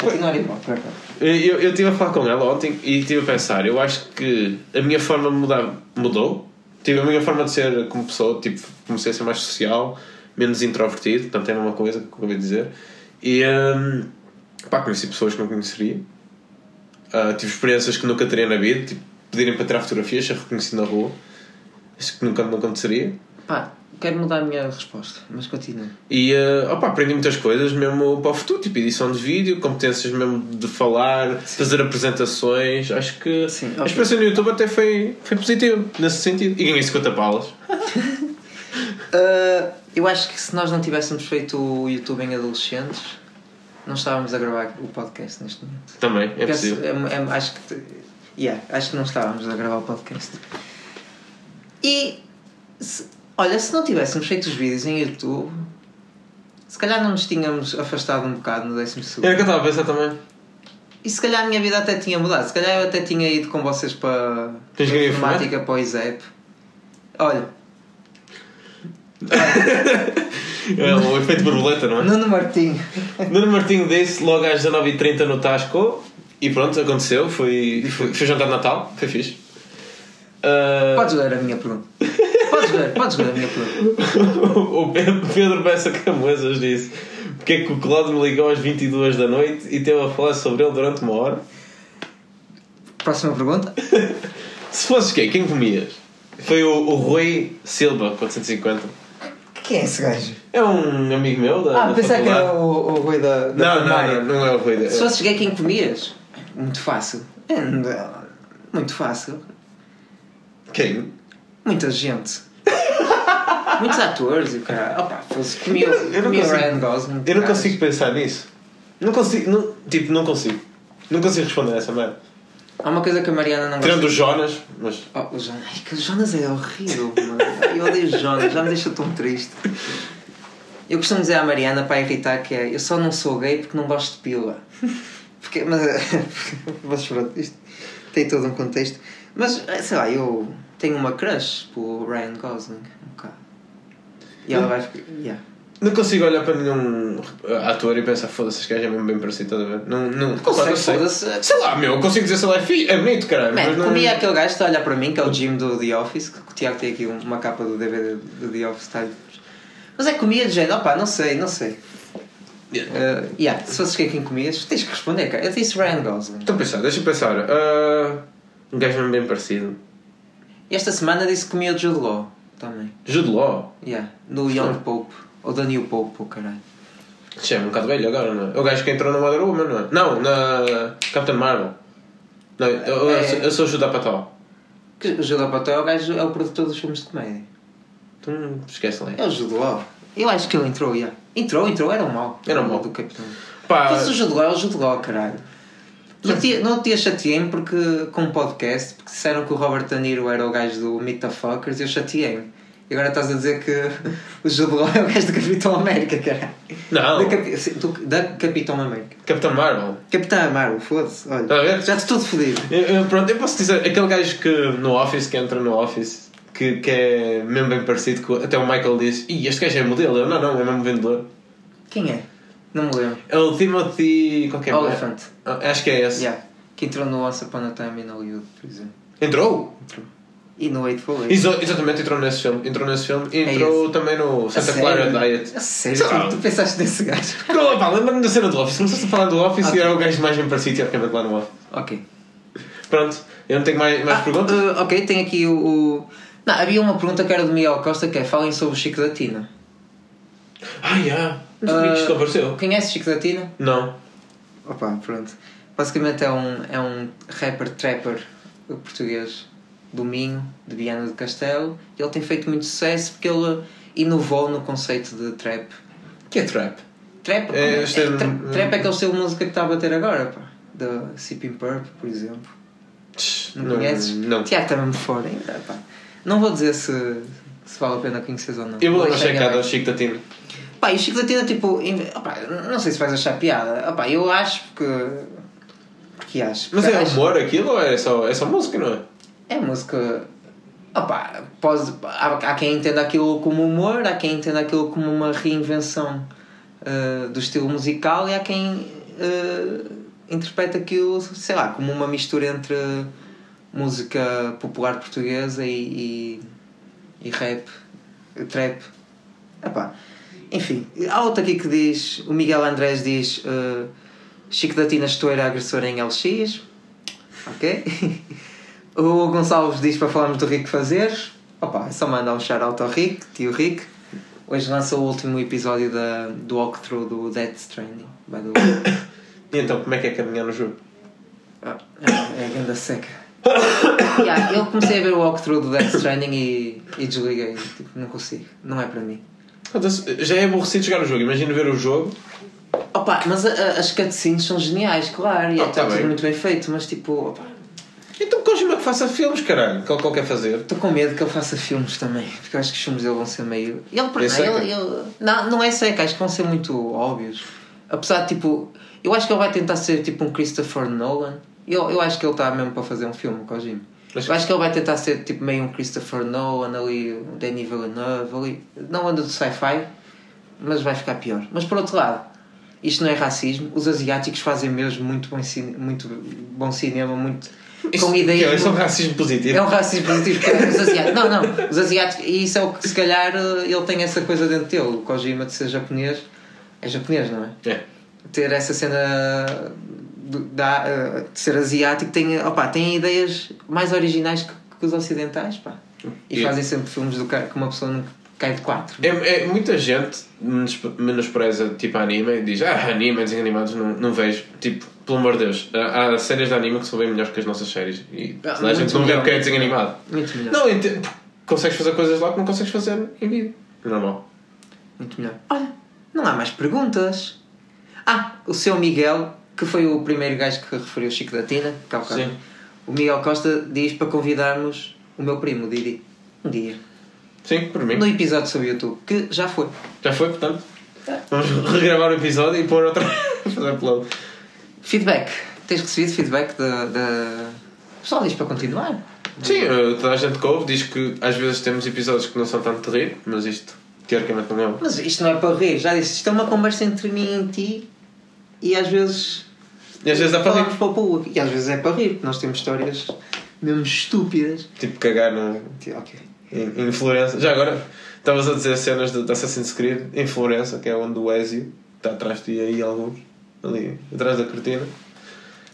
[SPEAKER 1] A ti não era igual. verdade.
[SPEAKER 2] eu, eu estive a falar com ela ontem e estive a pensar. Eu acho que a minha forma de mudar mudou. Tipo, a minha forma de ser como pessoa, tipo, comecei a ser mais social, menos introvertido, portanto é a mesma coisa que eu acabei de dizer. E hum, pá, conheci pessoas que não conheceria. Ah, tive experiências que nunca teria na vida, tipo, pedirem para tirar fotografias, ser reconhecido na rua. Acho que nunca me aconteceria.
[SPEAKER 1] Pá, quero mudar a minha resposta, mas continua.
[SPEAKER 2] E uh, opa, aprendi muitas coisas mesmo para o futuro, tipo edição de vídeo, competências mesmo de falar, fazer apresentações. Acho que
[SPEAKER 1] Sim,
[SPEAKER 2] a experiência no YouTube até foi, foi positiva nesse sentido. E ganhei 50 palas.
[SPEAKER 1] Ah, eu acho que se nós não tivéssemos feito o YouTube em adolescentes, não estávamos a gravar o podcast neste momento.
[SPEAKER 2] Também, é
[SPEAKER 1] Penso-
[SPEAKER 2] possível.
[SPEAKER 1] é- é- acho, que, yeah, acho que não estávamos a gravar o podcast. E se- olha, se não tivéssemos feito os vídeos em YouTube, se calhar não nos tínhamos afastado um bocado no décimo segundo.
[SPEAKER 2] Era o que eu estava a pensar também.
[SPEAKER 1] E se calhar a minha vida até tinha mudado. Se calhar eu até tinha ido com vocês para, para a informática, para o ISEP. Olha,
[SPEAKER 2] É o efeito borboleta, não é?
[SPEAKER 1] Nuno Martinho.
[SPEAKER 2] Nuno Martinho disse logo às 19h30 no Tasco e pronto, aconteceu. Foi, foi, foi jantar de Natal, foi fixe. Uh,
[SPEAKER 1] Podes ler a minha pergunta. Podes ler, podes ler a minha pergunta.
[SPEAKER 2] o Pedro Bessa Camões disse porque é que o Cláudio me ligou às 22 da noite e teve a falar sobre ele durante uma hora.
[SPEAKER 1] Próxima pergunta.
[SPEAKER 2] Se fosses quem? Quem comias? Foi o, o Rui Silva, 450.
[SPEAKER 1] Quem é esse gajo?
[SPEAKER 2] É um amigo meu da,
[SPEAKER 1] Ah,
[SPEAKER 2] da
[SPEAKER 1] pensei que era o, o Rui da, da
[SPEAKER 2] Não, não,
[SPEAKER 1] primária.
[SPEAKER 2] não, não é o Rui.
[SPEAKER 1] Se fosse gay, quem comias? Muito fácil. É, não- Muito fácil.
[SPEAKER 2] Quem?
[SPEAKER 1] Muita gente. Muitos atores e o cara. Opa, fosse comia,
[SPEAKER 2] Eu não
[SPEAKER 1] comia o
[SPEAKER 2] consigo-
[SPEAKER 1] Ryan Gosling.
[SPEAKER 2] Eu não consigo pensar nisso. Não consigo, não, tipo, não consigo. Não consigo responder a essa merda.
[SPEAKER 1] Há uma coisa que a Mariana não
[SPEAKER 2] Tirando
[SPEAKER 1] gosta.
[SPEAKER 2] o Jonas, mas.
[SPEAKER 1] Oh, o Jonas. Ai, que o Jonas é horrível, mano. Eu odeio o Jonas, já me deixa tão triste. Eu costumo dizer à Mariana para irritar que é eu só não sou gay porque não gosto de pila. Porque, mas, mas pronto, isto tem todo um contexto. Mas sei lá, eu tenho uma crush pelo Ryan Gosling, um bocado. E ela vai ficar. Yeah.
[SPEAKER 2] Não consigo olhar para nenhum ator e pensar, foda-se, este gajo é mesmo bem parecido, estás a ver? Não, não, não sei.
[SPEAKER 1] foda-se.
[SPEAKER 2] Sei lá, meu, eu consigo dizer, sei lá, é, fi- é bonito, caralho.
[SPEAKER 1] Man,
[SPEAKER 2] mas não...
[SPEAKER 1] comia aquele gajo que está a olhar para mim, que é o Jim do The Office, que o Tiago tem aqui um- uma capa do DVD do The Office. Tá? Mas é comia de jeito, opá, não sei, não sei. Uh, yeah, se fosses quem quem comias, tens que responder, cara. Eu disse Ryan Gosling.
[SPEAKER 2] A pensar, deixa eu pensar. ah, um gajo mesmo bem parecido.
[SPEAKER 1] Esta semana disse que comia o Jude Law também.
[SPEAKER 2] Jude Law.
[SPEAKER 1] Yeah, do Young Pope. Ou da New Pope, o caralho.
[SPEAKER 2] Já é um bocado velho agora, não é? O gajo que entrou na Wonder Woman, não é? Não, na Captain Marvel. Não, eu, eu,
[SPEAKER 1] É.
[SPEAKER 2] sou- eu sou o Apatow.
[SPEAKER 1] Que o Jude Law é o gajo, é o produtor dos filmes de comédia.
[SPEAKER 2] Tu não esquece lá.
[SPEAKER 1] É o Law. Eu acho que ele entrou, yeah. Entrou, entrou, era o mau.
[SPEAKER 2] Era o mau.
[SPEAKER 1] Do Capitão.
[SPEAKER 2] Pá,
[SPEAKER 1] Fosse o Law, é o Law, caralho. No dia, no dia chateei-me porque, com um podcast, porque disseram que o Robert De Niro era o gajo do Meet the Fuckers e eu chateei-me. E agora estás a dizer que o Jude Law é o gajo do Capitão América, caralho.
[SPEAKER 2] Não.
[SPEAKER 1] Da, Capi- sim, do- da Capitão América.
[SPEAKER 2] Capitão Marvel.
[SPEAKER 1] Capitão Marvel, foda-se. Olha,
[SPEAKER 2] ver?
[SPEAKER 1] já estou todo fodido.
[SPEAKER 2] Pronto, eu posso dizer, aquele gajo que no Office, que entra no Office, que, que é mesmo bem parecido com. Até o Michael disse: Ih, este gajo é modelo. Eu, não, não, é mesmo vendedor.
[SPEAKER 1] Quem é? Não me lembro.
[SPEAKER 2] É o Timothy. Qualquer
[SPEAKER 1] Oliphant.
[SPEAKER 2] Ah, Acho que é esse.
[SPEAKER 1] Yeah. Que entrou no Once Upon a Time in Hollywood, por exemplo.
[SPEAKER 2] Entrou?
[SPEAKER 1] E no Eightful Eight.
[SPEAKER 2] Exa- exatamente, entrou nesse filme. Entrou nesse filme e
[SPEAKER 1] É
[SPEAKER 2] entrou
[SPEAKER 1] esse.
[SPEAKER 2] também no Santa? Clara Diet.
[SPEAKER 1] A sério? Tu, tu pensaste nesse gajo?
[SPEAKER 2] Não, pá, lembra-me da cena do Office. Começaste a falar do Office
[SPEAKER 1] Ok.
[SPEAKER 2] e era o gajo mais bem parecido teoricamente lá no Office.
[SPEAKER 1] Ok.
[SPEAKER 2] Pronto, eu não tenho mais, mais
[SPEAKER 1] Ah,
[SPEAKER 2] perguntas.
[SPEAKER 1] uh, ok, tem aqui o, o- Não, havia uma pergunta que era do Miguel Costa que é falem sobre o Chico da Tina.
[SPEAKER 2] Ah, já. Não sabia que isto apareceu.
[SPEAKER 1] Conhece Chico da Tina?
[SPEAKER 2] Não.
[SPEAKER 1] Opa, pronto. Basicamente é um, é um rapper trapper português do Minho, de Viana do Castelo. Ele tem feito muito sucesso porque ele inovou no conceito de trap.
[SPEAKER 2] Que é trap?
[SPEAKER 1] Trap
[SPEAKER 2] É,
[SPEAKER 1] é,
[SPEAKER 2] este é-
[SPEAKER 1] tra- trap é aquele estilo de música que está a bater agora, pá. Da Sipping Purple, por exemplo. Não, conheces?
[SPEAKER 2] Não.
[SPEAKER 1] Está mesmo fora ainda, pá. Não vou dizer se, se vale a pena conheceres ou não.
[SPEAKER 2] Eu vou dar uma
[SPEAKER 1] Mas
[SPEAKER 2] checada
[SPEAKER 1] lá.
[SPEAKER 2] ao Chico da Tina.
[SPEAKER 1] Pá, e o Chico da Tina, tipo, opá, não sei se vais achar piada. Opá, eu acho que. Porque acho.
[SPEAKER 2] Mas
[SPEAKER 1] Porque
[SPEAKER 2] é
[SPEAKER 1] acho-
[SPEAKER 2] humor aquilo ou é só, é só música, não é?
[SPEAKER 1] É música. Opá, pode, há, há quem entenda aquilo como humor, há quem entenda aquilo como uma reinvenção uh, do estilo musical e há quem uh, interpreta aquilo, sei lá, como uma mistura entre música popular portuguesa e, e, e rap, trap. Epá, enfim, há outro aqui que diz, o Miguel Andrés diz uh, Chico da Tina estoura agressor em LX. Ok? O Gonçalves diz para falarmos do Rico Fazeres. Opa, é só mandar um shout-out ao Rico, tio Rico. Hoje lança o último episódio da, do walkthrough do Death Stranding.
[SPEAKER 2] E então, como é que é caminhar no jogo?
[SPEAKER 1] Ah, é, é a ganda seca. yeah, eu comecei a ver o walkthrough do Death Stranding e, e desliguei. Tipo, não consigo. Não é para mim.
[SPEAKER 2] Já é aborrecido jogar o jogo. Imagina ver o jogo.
[SPEAKER 1] Opa, mas a- a- as cutscenes são geniais, claro. E
[SPEAKER 2] Ah,
[SPEAKER 1] está
[SPEAKER 2] tá
[SPEAKER 1] tudo
[SPEAKER 2] bem.
[SPEAKER 1] muito bem feito. Mas tipo, opa,
[SPEAKER 2] Então Kojima que faça filmes, caralho. Que ele quer fazer.
[SPEAKER 1] Estou com medo que ele faça filmes também, porque eu acho que os filmes dele vão ser meio. Ele, por
[SPEAKER 2] É
[SPEAKER 1] ele, ele- não, não é seca, acho que vão ser muito óbvios. Apesar de tipo. Eu acho que ele vai tentar ser tipo um Christopher Nolan. Eu, eu acho que ele está mesmo para fazer um filme com o Jim.
[SPEAKER 2] Mas-
[SPEAKER 1] Eu acho que ele vai tentar ser tipo meio um Christopher Nolan ali, um Danny Villeneuve ali. Não anda do sci-fi, mas vai ficar pior. Mas por outro lado, isto não é racismo. Os asiáticos fazem mesmo muito bom, muito bom cinema, muito. Com ideias.
[SPEAKER 2] Isso é um racismo positivo.
[SPEAKER 1] é um racismo positivo porque os asiáticos. Não, não. Os asiáticos. E isso é o que se calhar eh, ele tem essa coisa dentro dele. O Kojima de ser japonês. É japonês, não é?
[SPEAKER 2] É.
[SPEAKER 1] Ter essa cena da, eh, de ser asiático tem, opa, tem ideias mais originais que, que os ocidentais. Pá. E
[SPEAKER 2] E-
[SPEAKER 1] fazem sempre filmes do que uma pessoa não cai de quatro.
[SPEAKER 2] É, é- muita gente menos- menospreza tipo anime e diz ah, anime, desenhos animados não, não vejo. Tipo, pelo amor de Deus, há, há séries de anime que são bem melhores que as nossas séries. E
[SPEAKER 1] Ah,
[SPEAKER 2] a gente não vê porque é desenho animado.
[SPEAKER 1] Muito melhor.
[SPEAKER 2] Não, ente- consegues fazer coisas lá que não consegues fazer em vídeo. Normal.
[SPEAKER 1] Muito melhor. Olha, não há mais perguntas. Ah, o seu Miguel, que foi o primeiro gajo que referiu o Chico da Tina, cá o.
[SPEAKER 2] Sim.
[SPEAKER 1] O Miguel Costa diz para convidarmos o meu primo, o Didi, um dia.
[SPEAKER 2] Sim, por mim.
[SPEAKER 1] No episódio sobre o YouTube, que já foi.
[SPEAKER 2] Já foi, portanto.
[SPEAKER 1] Tá.
[SPEAKER 2] Vamos regravar o episódio e pôr outra. fazer upload.
[SPEAKER 1] Feedback. Tens recebido feedback da. da... O pessoal diz para continuar.
[SPEAKER 2] Sim, eh, toda a gente que ouve diz que às vezes temos episódios que não são tanto de rir, mas isto teoricamente não é.
[SPEAKER 1] Mas isto não é para rir, já disse. Isto é uma conversa entre mim e ti e às vezes.
[SPEAKER 2] E às vezes dá para rir.
[SPEAKER 1] para o público. E às vezes é para rir, porque nós temos histórias mesmo estúpidas.
[SPEAKER 2] Tipo, cagar no,
[SPEAKER 1] Ok.
[SPEAKER 2] Em, em Florença. Já agora, estavas a dizer cenas de, de Assassin's Creed em Florença, que é onde o Ezio está atrás de ti aí, alguns, ali atrás da cortina.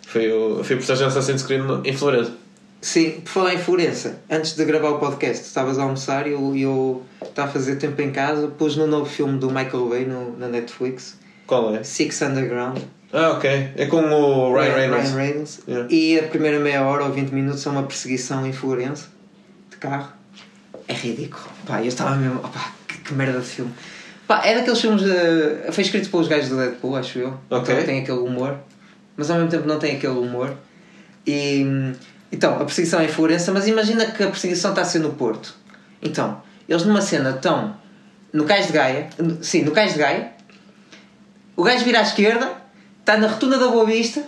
[SPEAKER 2] Foi o, foi o personagem de Assassin's Creed em Florença.
[SPEAKER 1] Sim, por falar em Florença, antes de gravar o podcast, estavas a almoçar e eu, eu estava a fazer tempo em casa, pus no novo filme do Michael Bay no, na Netflix,
[SPEAKER 2] Qual é?
[SPEAKER 1] Six Underground.
[SPEAKER 2] Ah, ok. É com o Ryan Reynolds.
[SPEAKER 1] Ryan Reynolds.
[SPEAKER 2] Yeah.
[SPEAKER 1] E a primeira meia hora ou 20 minutos é uma perseguição em Florença de carro. É ridículo. Pá, eu estava mesmo. Opá, que, que merda de filme. Pá, é daqueles filmes. De... Foi escrito pelos gajos do Deadpool, acho eu.
[SPEAKER 2] Ok.
[SPEAKER 1] Então tem aquele humor. Mas ao mesmo tempo não tem aquele humor. E. Então, a perseguição é em Florença, mas imagina que a perseguição está a ser no Porto. Então, eles numa cena estão no Cais de Gaia. Sim, no Cais de Gaia. O gajo vira à esquerda, está na rotunda da Boa Vista,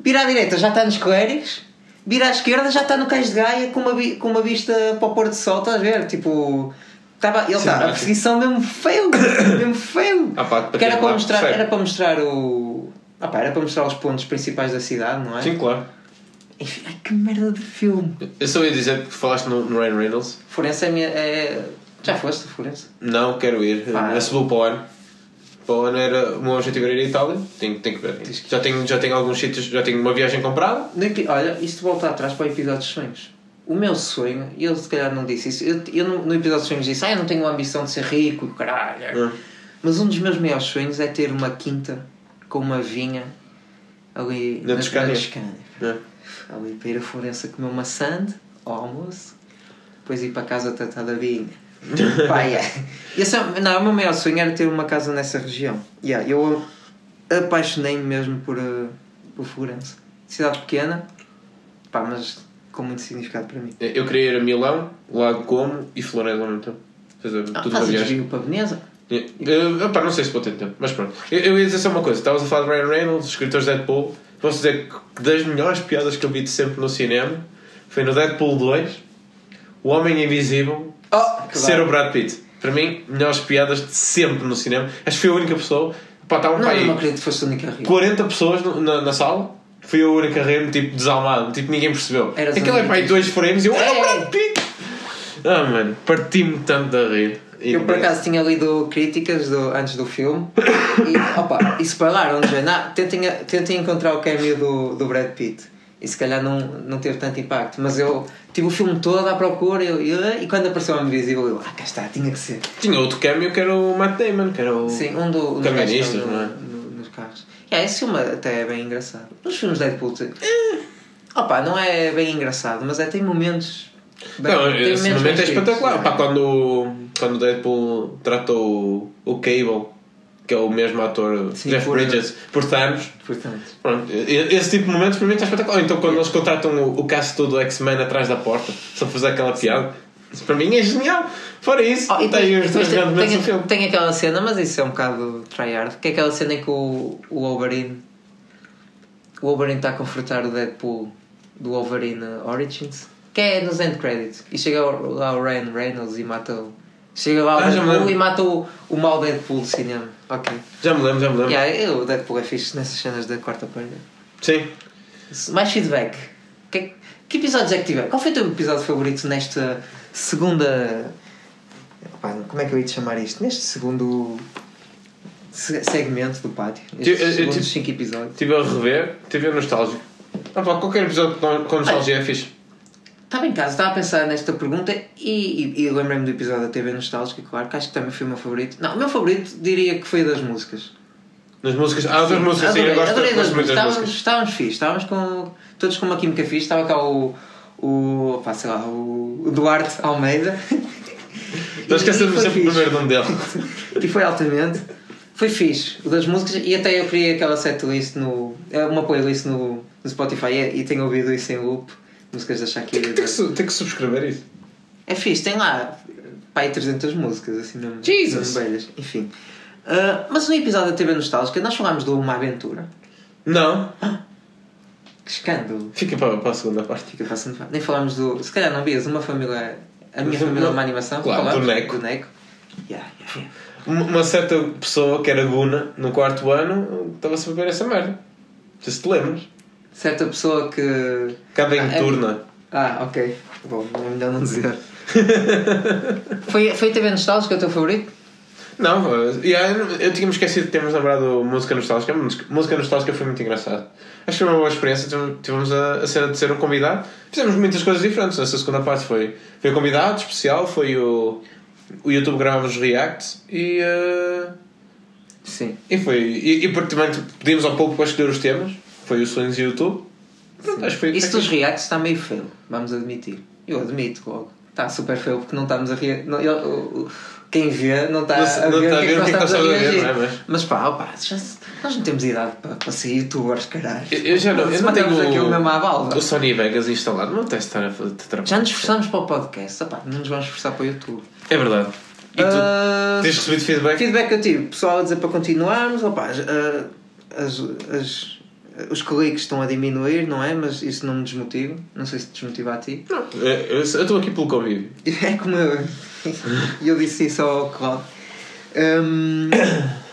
[SPEAKER 1] vira à direita, já está nos Clérigos, vira à esquerda, já está no Cais de Gaia com uma, com uma vista para o pôr do sol, estás a ver? Tipo, estava, ele está, a perseguição mesmo feio, mesmo feio.
[SPEAKER 2] Ah, pá,
[SPEAKER 1] Porque era para,
[SPEAKER 2] lá
[SPEAKER 1] mostrar, era para mostrar o. Ah, pá, era para mostrar os pontos principais da cidade, não é?
[SPEAKER 2] Sim, claro.
[SPEAKER 1] Enfim, ai, que merda de filme.
[SPEAKER 2] Eu só ia dizer que falaste no, no Ryan Reynolds.
[SPEAKER 1] Florença é minha. É... Já foste a Florença?
[SPEAKER 2] Não, quero ir.
[SPEAKER 1] Pá.
[SPEAKER 2] A subiu para o ano. Para o ano era, o meu objetivo era ir à Itália. Tenho, tenho que ver. Já tenho, já tenho alguns sítios, já tenho uma viagem comprada.
[SPEAKER 1] Olha, isto volta atrás para o episódio dos sonhos. O meu sonho, e eu se calhar não disse isso, eu, eu no, no episódio dos sonhos disse, ah, eu não tenho a ambição de ser rico, caralho.
[SPEAKER 2] Hum.
[SPEAKER 1] Mas um dos meus maiores sonhos é ter uma quinta com uma vinha ali
[SPEAKER 2] Na. Toscânia. É.
[SPEAKER 1] Ali para ir a Florença comer uma sand ao almoço, depois ir para casa tratar da vinha. Pá, yeah. Esse é, não, o meu maior sonho era ter uma casa nessa região. Yeah, eu apaixonei-me mesmo por, uh, por Florença. Cidade pequena, pá, mas com muito significado para mim.
[SPEAKER 2] Eu queria ir a Milão, Lago Como e Florença ao mesmo tempo. Fazer
[SPEAKER 1] Ah,
[SPEAKER 2] tudo
[SPEAKER 1] fazes para Veneza?
[SPEAKER 2] É. Eu, opá, não sei se vou ter tempo, mas pronto. Eu, eu ia dizer só uma coisa: estavas a falar de Ryan Reynolds, escritores de Deadpool. Posso dizer que das melhores piadas que eu vi de sempre no cinema foi no Deadpool 2, O Homem Invisível
[SPEAKER 1] Oh,
[SPEAKER 2] ser o Brad Pitt. Para mim, melhores piadas de sempre no cinema. Acho que fui a única pessoa. Pá, estavam
[SPEAKER 1] Não,
[SPEAKER 2] aí
[SPEAKER 1] não acredito que fosse a única rir.
[SPEAKER 2] 40 pessoas no- na, na sala. Fui a única a rir-me, tipo, desalmado. Tipo, ninguém percebeu.
[SPEAKER 1] Eras
[SPEAKER 2] Aquilo é aí dois frames e eu.
[SPEAKER 1] É.
[SPEAKER 2] Ah, Brad Pitt! Ah, mano, parti-me tanto a rir.
[SPEAKER 1] Eu por acaso tinha lido críticas do, antes do filme e, opa, e "Ah, tentem, tentem encontrar o cameo do, do Brad Pitt e se calhar não, não teve tanto impacto mas eu tive o filme todo à procura eu, eu- e quando apareceu o Homem Invisível eu, ah cá está, tinha que ser
[SPEAKER 2] Tinha outro cameo que era o Matt Damon, que era o.
[SPEAKER 1] sim, um do, que estão
[SPEAKER 2] não é?
[SPEAKER 1] no- no- nos carros yeah, esse filme até é bem engraçado os filmes de Deadpool eh, opa, não é bem engraçado mas é, tem momentos bem-
[SPEAKER 2] Não,
[SPEAKER 1] tem
[SPEAKER 2] esse momento é espetacular.
[SPEAKER 1] é.
[SPEAKER 2] Pá, quando, quando o Deadpool tratou o Cable, que é o mesmo ator,
[SPEAKER 1] Sim,
[SPEAKER 2] Jeff
[SPEAKER 1] por-
[SPEAKER 2] Bridges, por Thanos.
[SPEAKER 1] portanto
[SPEAKER 2] Pronto, e- esse tipo de momentos para mim está espetacular. Então, quando eles contratam o, o cast todo do X-Men atrás da porta, só fazer aquela piada, isso para mim é genial. Fora isso,
[SPEAKER 1] Oh,
[SPEAKER 2] tem
[SPEAKER 1] depois-
[SPEAKER 2] os
[SPEAKER 1] tem,
[SPEAKER 2] grandes momentos do
[SPEAKER 1] tem,
[SPEAKER 2] filme.
[SPEAKER 1] tem aquela cena, mas isso é um bocado tryhard, que é aquela cena em que o, o Wolverine o Wolverine está a confrontar o Deadpool do Wolverine Origins, que é nos end credits, e chega lá o Ryan Reynolds e mata o chega lá o
[SPEAKER 2] Ah, já me
[SPEAKER 1] Deadpool e mata o, o mau Deadpool do cinema. Ok.
[SPEAKER 2] Já me lembro, já me lembro.
[SPEAKER 1] Yeah, eu- o Deadpool é fixe nessas cenas da quarta parede.
[SPEAKER 2] Sim.
[SPEAKER 1] Mais feedback. Que, que episódios é que tiver? Qual foi o teu episódio favorito nesta segunda. Como é que eu ia te chamar isto? Neste segundo se- segmento do pátio. Estes segundos
[SPEAKER 2] tive-
[SPEAKER 1] 5 episódios.
[SPEAKER 2] Estive a rever, estive a nostálgico. Ah, pá, qualquer episódio com, com nostalgia é fixe.
[SPEAKER 1] Estava em casa, estava a pensar nesta pergunta e, e, e lembrei-me do episódio da TV Nostálgica, claro, que acho que também foi o meu favorito. Não, o meu favorito diria que foi das músicas.
[SPEAKER 2] Nas músicas. Ah,
[SPEAKER 1] Sim,
[SPEAKER 2] músicas, sim, eu
[SPEAKER 1] adorei,
[SPEAKER 2] gosto,
[SPEAKER 1] adorei das
[SPEAKER 2] das
[SPEAKER 1] músicas. Estávamos, estávamos fixe, estávamos com, todos com uma química fixe. Estava cá o, o, pá, sei lá, o, Duarte Almeida.
[SPEAKER 2] Não esquecendo
[SPEAKER 1] E foi
[SPEAKER 2] sempre o primeiro nome dele.
[SPEAKER 1] E foi altamente. Foi fixe, o das músicas. E até eu criei aquela setlist no. é Uma playlist no, no Spotify e, e tenho ouvido isso em loop. Músicas da Shakira.
[SPEAKER 2] Tem que, su- tem que subscrever isso.
[SPEAKER 1] É fixe, tem lá pá, aí 300 músicas, assim mesmo.
[SPEAKER 2] Jesus!
[SPEAKER 1] belhas. Enfim. Ah, mas no episódio da TV Nostálgica nós falámos de uma aventura.
[SPEAKER 2] Não.
[SPEAKER 1] Que escândalo.
[SPEAKER 2] Fica para, para a segunda parte.
[SPEAKER 1] Fica passando fa- Nem falámos do. Se calhar não vias uma família. A minha família é uma animação.
[SPEAKER 2] Claro,
[SPEAKER 1] falámos
[SPEAKER 2] do Neco.
[SPEAKER 1] Do Neco. Yeah, yeah, yeah.
[SPEAKER 2] Uma uma certa pessoa que era Guna no quarto ano estava-se a beber essa merda. Não sei se te lembras.
[SPEAKER 1] Certa pessoa que.
[SPEAKER 2] Cada em
[SPEAKER 1] Ah, é-
[SPEAKER 2] turna.
[SPEAKER 1] Ah, ok. Bom, é melhor não dizer. foi, foi TV Nostálgica o teu favorito?
[SPEAKER 2] Não, yeah, eu, eu tinha-me esquecido de termos lembrado música nostálgica. Música, nostálgica foi muito engraçado. Acho que foi uma boa experiência. Tivemos- a, a cena de ser um convidado. Fizemos muitas coisas diferentes. Nessa segunda parte foi, foi o convidado especial, foi o, o YouTube gravámos os reacts e, uh,
[SPEAKER 1] Sim.
[SPEAKER 2] e foi. E, e também pedimos ao público para escolher os temas. Foi o Sonhos e YouTube. Pronto, acho que foi.
[SPEAKER 1] Isso
[SPEAKER 2] foi
[SPEAKER 1] dos reacts está meio feio, vamos admitir. Eu admito logo. Está super feio porque não estamos a o- o- quem vê não está
[SPEAKER 2] Não se-
[SPEAKER 1] a
[SPEAKER 2] não
[SPEAKER 1] ver o que é que nós estamos a
[SPEAKER 2] a ver,
[SPEAKER 1] reagir.
[SPEAKER 2] não é? Mas-
[SPEAKER 1] Mas pá, opá, já, nós não temos idade para, para ser youtubers, caralho.
[SPEAKER 2] Eu, eu já não, eu não tenho
[SPEAKER 1] mandamos aquilo mesmo à balda.
[SPEAKER 2] o Sony Vegas instalado. Não tens de estar a fazer trabalho.
[SPEAKER 1] Já nos esforçamos para o podcast, opá, não nos vamos esforçar para o YouTube.
[SPEAKER 2] É verdade. E tu
[SPEAKER 1] Ah,
[SPEAKER 2] tens recebido feedback?
[SPEAKER 1] Feedback eu tive, pessoal a dizer para continuarmos, opá, as, ah, as, as- os cliques estão a diminuir, não é? Mas isso não me desmotiva. Não sei se desmotiva a ti.
[SPEAKER 2] Não, eu eu estou aqui pelo convívio.
[SPEAKER 1] É como eu. Eu disse isso ao Cláudio. Hum,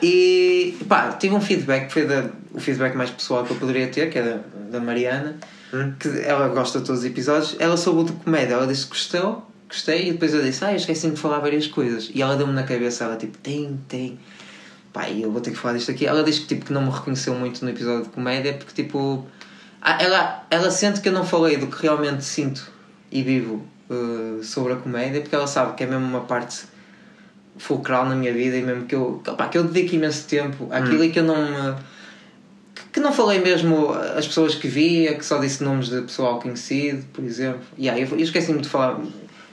[SPEAKER 1] e pá, tive um feedback que foi da, o feedback mais pessoal que eu poderia ter, que é da, da Mariana,
[SPEAKER 2] Hum.
[SPEAKER 1] que ela gosta de todos os episódios. Ela soube de comédia, ela disse que gostou, gostei, e depois eu disse, ah, eu esqueci de falar várias coisas. E ela deu-me na cabeça, ela tipo, tem, tem. Pá, eu vou ter que falar disto aqui. Ela diz que, tipo, que não me reconheceu muito no episódio de comédia porque, tipo, ah, ela, ela sente que eu não falei do que realmente sinto e vivo uh, sobre a comédia porque ela sabe que é mesmo uma parte fulcral na minha vida e mesmo que eu, que, pá, que eu dedico imenso tempo àquilo e que eu não me. que- que não falei mesmo as pessoas que via, que só disse nomes de pessoal conhecido, por exemplo. E yeah, eu, eu esqueci-me de falar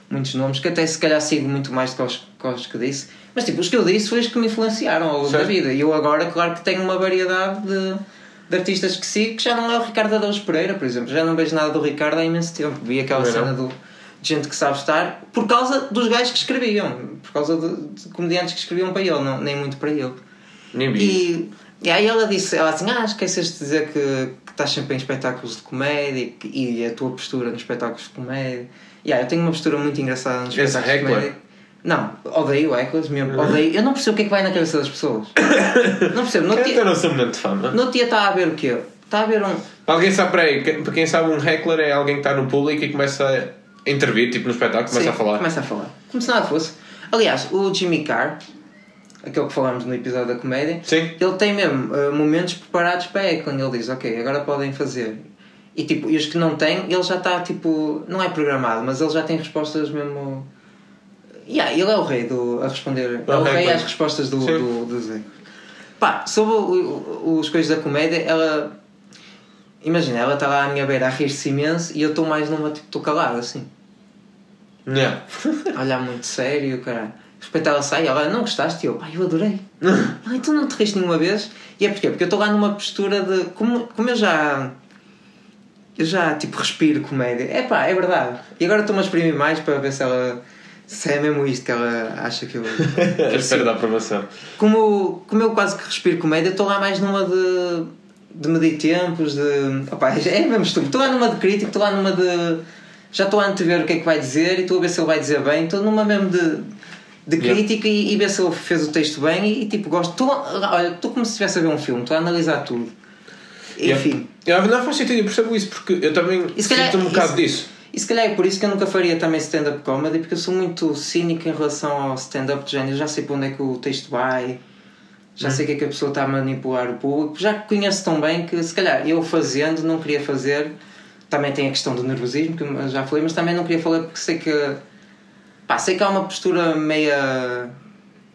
[SPEAKER 1] muitos nomes, que até se calhar sigo muito mais do que os, que os que disse. Mas tipo, os que eu disse foi os que me influenciaram ao longo da vida. E eu agora, claro que tenho uma variedade de, de artistas que sigo, que já não é o Ricardo Araújo Pereira, por exemplo. Já não vejo nada do Ricardo há imenso tempo. Vi aquela
[SPEAKER 2] não.
[SPEAKER 1] cena do, de gente que sabe estar por causa dos gajos que escreviam, por causa de, de comediantes que escreviam para ele, não, nem muito para ele.
[SPEAKER 2] Nem vi.
[SPEAKER 1] E, e aí ela disse, ela assim, ah, esqueceste de dizer que, que estás sempre em espetáculos de comédia e, que- e a tua postura nos espetáculos de comédia. E aí eu tenho uma postura muito engraçada nos
[SPEAKER 2] És
[SPEAKER 1] espetáculos de comédia. Não, odeio heckles mesmo, odeio. Eu não percebo o que é que vai na cabeça das pessoas. Não percebo. No
[SPEAKER 2] Quem
[SPEAKER 1] dia,
[SPEAKER 2] tem noção de fama?
[SPEAKER 1] no dia está a ver o quê? Está a ver um.
[SPEAKER 2] Alguém sabe, peraí, para quem sabe, um heckler é alguém que está no público e começa a intervir, tipo no espetáculo, começa
[SPEAKER 1] Sim,
[SPEAKER 2] a falar.
[SPEAKER 1] Começa a falar. Como se nada fosse. Aliás, o Jimmy Carr, aquele que falámos no episódio da comédia,
[SPEAKER 2] Sim.
[SPEAKER 1] ele tem mesmo uh, momentos preparados para heckling. Ele diz, ok, agora podem fazer. E, tipo, e os que não têm, ele já está tipo. Não é programado, mas ele já tem respostas mesmo. Yeah, ele é o rei do, a responder. É o rei
[SPEAKER 2] heckling.
[SPEAKER 1] às respostas do, do, do Zé. Pá, sobre o- os coisas da comédia, ela. Imagina, ela está lá à minha beira a rir-se imenso e eu estou mais numa tipo, estou calado assim.
[SPEAKER 2] Yeah.
[SPEAKER 1] olhar muito sério, caralho. De repente ela sai ela, não gostaste? E eu, pá, eu adorei. ah, então não te riste nenhuma vez? E é porquê? Porque eu estou lá numa postura de. Como, como eu já. Eu já, tipo, respiro comédia. É pá, é verdade. E agora estou-me a exprimir mais para ver se ela. Se é mesmo isto que ela acha que eu.
[SPEAKER 2] À espera da aprovação.
[SPEAKER 1] Como, como eu quase que respiro comédia, estou lá mais numa de. de medir tempos, de. Opa, é mesmo estúpido. Estou lá numa de crítico, estou lá numa de. Já estou a antever o que é que vai dizer e estou a ver se ele vai dizer bem. Estou numa mesmo de. de
[SPEAKER 2] Yeah.
[SPEAKER 1] crítica e, e ver se ele fez o texto bem e, e, tipo, gosto. Estou, olha, estou como se estivesse a ver um filme, estou a analisar tudo. Enfim.
[SPEAKER 2] Yeah, não faz sentido, eu percebo isso porque eu também
[SPEAKER 1] se calhar
[SPEAKER 2] sinto um bocado
[SPEAKER 1] isso-
[SPEAKER 2] disso.
[SPEAKER 1] E se calhar é por isso que eu nunca faria também stand-up comedy, porque eu sou muito cínico em relação ao stand-up de género. Eu já sei para onde é que o texto vai, já sei o que é que a pessoa está a manipular o público, já conheço tão bem que se calhar eu fazendo não queria fazer. Também tem a questão do nervosismo, que eu já falei, mas também não queria falar porque sei que. Pá, sei que há uma postura meia.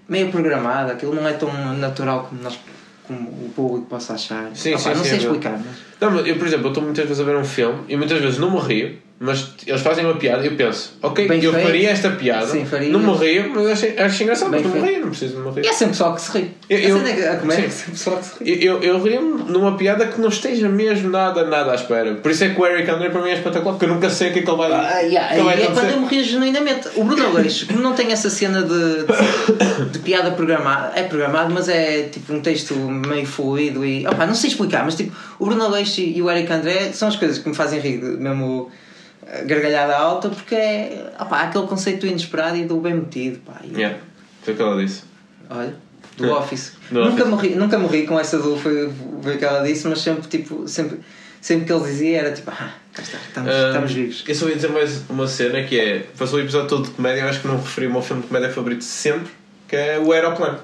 [SPEAKER 1] meia programada, aquilo não é tão natural como, nós, como o público possa achar.
[SPEAKER 2] Sim,
[SPEAKER 1] Opá,
[SPEAKER 2] sim,
[SPEAKER 1] não
[SPEAKER 2] sim,
[SPEAKER 1] sei
[SPEAKER 2] é
[SPEAKER 1] explicar, mas.
[SPEAKER 2] Não, mas eu, por exemplo, eu estou muitas vezes a ver um filme e muitas vezes não me rio, mas eles fazem uma piada e eu penso, ok,
[SPEAKER 1] Bem
[SPEAKER 2] eu
[SPEAKER 1] feito.
[SPEAKER 2] faria esta piada,
[SPEAKER 1] Sim, faria.
[SPEAKER 2] não me rio, mas acho, acho engraçado,
[SPEAKER 1] Bem
[SPEAKER 2] mas não rio, não preciso rir.
[SPEAKER 1] E é sempre pessoal que se ri.
[SPEAKER 2] Eu- eu-
[SPEAKER 1] é a comédia é sempre pessoal que se ri.
[SPEAKER 2] Eu, eu, eu rio-me numa piada que não esteja mesmo nada, nada à espera. Por isso é que o Eric Andre para mim é espetacular, porque eu nunca sei o que é que ele vai
[SPEAKER 1] Ah, yeah, e é quando eu rio genuinamente. O Bruno Aleixo, como não tem essa cena de, de, de piada programada, é programado, mas é tipo um texto meio fluido e. Opa, não sei explicar, mas tipo, o Bruno Aleixo e o Eric André são as coisas que me fazem rir, mesmo gargalhada alta, porque é. Aquele conceito inesperado e do bem metido, pá. E,
[SPEAKER 2] Yeah, foi o que ela disse.
[SPEAKER 1] Olha, do Office.
[SPEAKER 2] Do
[SPEAKER 1] nunca,
[SPEAKER 2] Office.
[SPEAKER 1] Morri, nunca morri com essa do foi, foi o que ela disse, mas sempre, tipo, sempre, sempre que ele dizia era tipo, ah, cá está, estamos,
[SPEAKER 2] Ah,
[SPEAKER 1] estamos vivos.
[SPEAKER 2] Eu só ia dizer mais uma cena que é. Passou o episódio todo de comédia, eu acho que não referi o meu filme de comédia favorito sempre, que é o Aeroplano.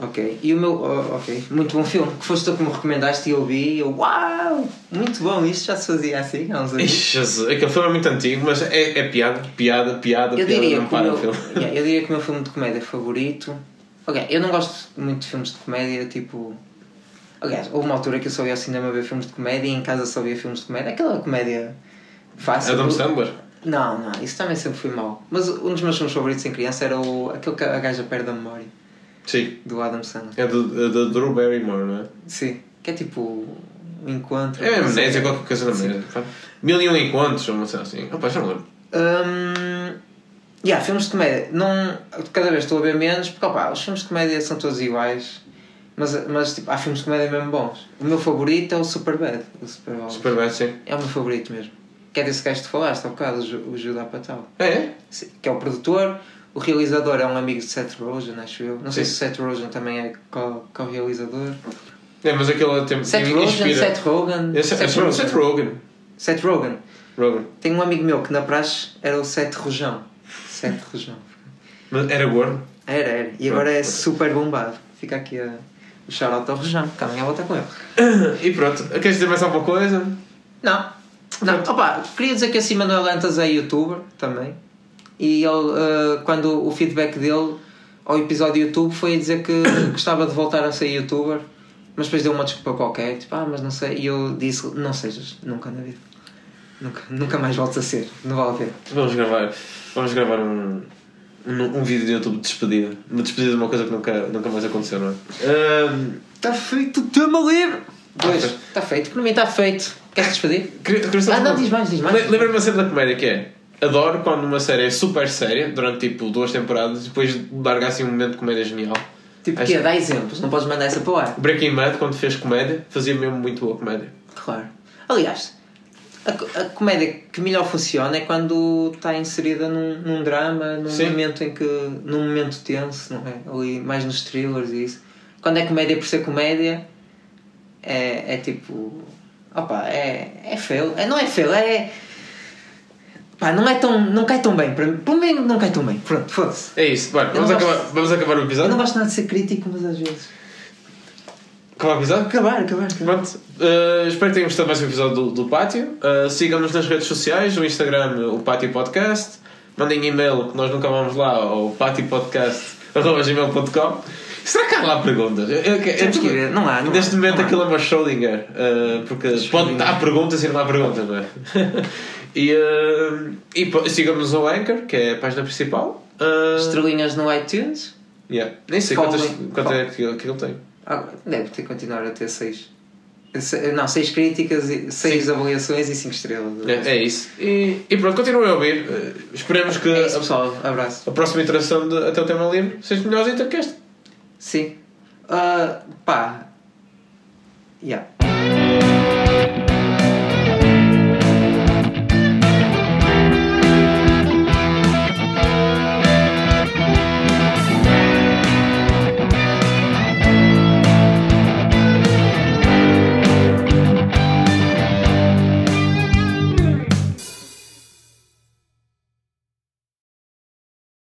[SPEAKER 1] Ok, e o meu. oh, ok, muito bom filme. Que foste tu que me recomendaste e eu vi e eu. Uau! Muito bom, isto já se fazia assim há uns anos.
[SPEAKER 2] Ixi, Jesus, aquele filme é muito antigo, mas é, é piada, piada, piada,
[SPEAKER 1] Eu
[SPEAKER 2] piada,
[SPEAKER 1] diria,
[SPEAKER 2] não
[SPEAKER 1] que o
[SPEAKER 2] para
[SPEAKER 1] meu,
[SPEAKER 2] o filme.
[SPEAKER 1] Yeah, eu diria que o meu filme de comédia favorito. Ok, eu não gosto muito de filmes de comédia, tipo. Aliás, houve uma altura que eu só ia ao cinema ver filmes de comédia e em casa só via filmes de comédia. Aquela comédia fácil.
[SPEAKER 2] Adam Sandler.
[SPEAKER 1] Não, não, isso também sempre foi mau. Mas um dos meus filmes favoritos em criança era o, aquele que a gaja perde a memória,
[SPEAKER 2] Sim.
[SPEAKER 1] do Adam Sandler.
[SPEAKER 2] É do, é Drew Barrymore, não é?
[SPEAKER 1] Sim, que é tipo um encontro.
[SPEAKER 2] É
[SPEAKER 1] sei.
[SPEAKER 2] amnésia, qualquer coisa da amnésia. Mil e um encontros, uma cena assim. Opa, já não lembro.
[SPEAKER 1] Hum, yeah, filmes de comédia. Não, cada vez estou a ver menos, porque opa, os filmes de comédia são todos iguais. Mas, mas tipo, há filmes de comédia mesmo bons. O meu favorito é o Superbad. O Superbad.
[SPEAKER 2] Super bad, sim.
[SPEAKER 1] É o meu favorito mesmo. Que é desse gajo que tu falaste há bocado, o Ju- o Judah Patel.
[SPEAKER 2] É, é?
[SPEAKER 1] Sim, Que é o produtor. O realizador é um amigo de Seth Rogen, acho eu. Não sei
[SPEAKER 2] Sim.
[SPEAKER 1] se Seth Rogen também é co- co-realizador.
[SPEAKER 2] É, mas aquele tempo
[SPEAKER 1] Seth Rogen,
[SPEAKER 2] inspira.
[SPEAKER 1] Seth Rogen.
[SPEAKER 2] Esse é o Seth Rogen.
[SPEAKER 1] Seth Rogen.
[SPEAKER 2] Rogen.
[SPEAKER 1] Tem um amigo meu que na praxe era o Seth Rojão. Seth Rojão.
[SPEAKER 2] Mas era gordo.
[SPEAKER 1] Era, era. E agora é super bombado. fica aqui a, o shout-out ao Rejão, que amanhã vou estar com ele.
[SPEAKER 2] E pronto, queres dizer mais alguma coisa?
[SPEAKER 1] Não, não, opa, queria dizer que acima do Lantas é youtuber também. E ele, eh, quando o feedback dele ao episódio YouTube foi a dizer que gostava de voltar a ser youtuber, mas depois deu uma desculpa qualquer, tipo, ah, mas não sei. E eu disse, não sejas, nunca na vida. Nunca, nunca mais voltes a ser, não vale a pena.
[SPEAKER 2] Vamos gravar, vamos gravar um, um, um vídeo de YouTube de despedida. Uma despedida de uma coisa que nunca, nunca mais aconteceu, não é?
[SPEAKER 1] Está feito o tema livre! Pois, está feito, para mim está feito. Queres despedir?
[SPEAKER 2] queria-
[SPEAKER 1] Ah, não, diz mais, diz mais.
[SPEAKER 2] Le- Lembra-me uma cena da comédia que é Adoro quando uma série é super séria durante tipo duas temporadas e depois larga assim um momento de comédia genial.
[SPEAKER 1] Tipo,
[SPEAKER 2] Acho-
[SPEAKER 1] que Dá exemplos, não podes mandar essa para o ar.
[SPEAKER 2] Breaking Bad, quando fez comédia, fazia mesmo muito boa comédia.
[SPEAKER 1] Claro. Aliás, a, a comédia que melhor funciona é quando está inserida num, num drama, num
[SPEAKER 2] Sim.
[SPEAKER 1] momento em que. num momento tenso, não é? Ali mais nos thrillers e isso. Quando é comédia por ser comédia, é, é tipo. Opa, é, é feio. É, não é feio, é. Pá, não é tão. não cai tão bem. Para mim, para mim não cai tão bem. Pronto, foda-se.
[SPEAKER 2] É isso, bora, vamos, acabar,
[SPEAKER 1] gosto-
[SPEAKER 2] vamos acabar o
[SPEAKER 1] Eu
[SPEAKER 2] episódio?
[SPEAKER 1] não gosto nada de ser crítico, mas às vezes.
[SPEAKER 2] Acabar o episódio?
[SPEAKER 1] Acabar, acabar, acabar.
[SPEAKER 2] Pronto, uh, espero que tenham gostado mais um episódio do, do Pátio. Uh, Sigam-nos nas redes sociais, no Instagram, o Pátio Podcast. Mandem e-mail, que nós nunca vamos lá, ao patiopodcast.gmail.com. Será que há lá perguntas? Eu, eu, eu,
[SPEAKER 1] Temos que ver. Não há, não
[SPEAKER 2] Neste
[SPEAKER 1] há,
[SPEAKER 2] momento
[SPEAKER 1] não há.
[SPEAKER 2] aquilo é uma Schrödinger, uh, porque pode,
[SPEAKER 1] Schrödinger.
[SPEAKER 2] há perguntas e não há perguntas, não é? e uh, e sigam-nos ao Anchor, que é a página principal. Uh,
[SPEAKER 1] Estrelinhas no iTunes.
[SPEAKER 2] yeah. Nem sei
[SPEAKER 1] Follow-
[SPEAKER 2] quantas, quanto é que, que ele tem.
[SPEAKER 1] Ah, deve ter continuar a ter 6. Não, 6 críticas, 6 avaliações e 5 estrelas.
[SPEAKER 2] É, é isso. E, e pronto, continuem a ouvir. Uh, esperemos que
[SPEAKER 1] É isso,
[SPEAKER 2] a,
[SPEAKER 1] pessoal. Abraço.
[SPEAKER 2] a próxima interação de Até o Tema Livre seja melhorzinha que esta.
[SPEAKER 1] Sim. Ah, pá. Yeah.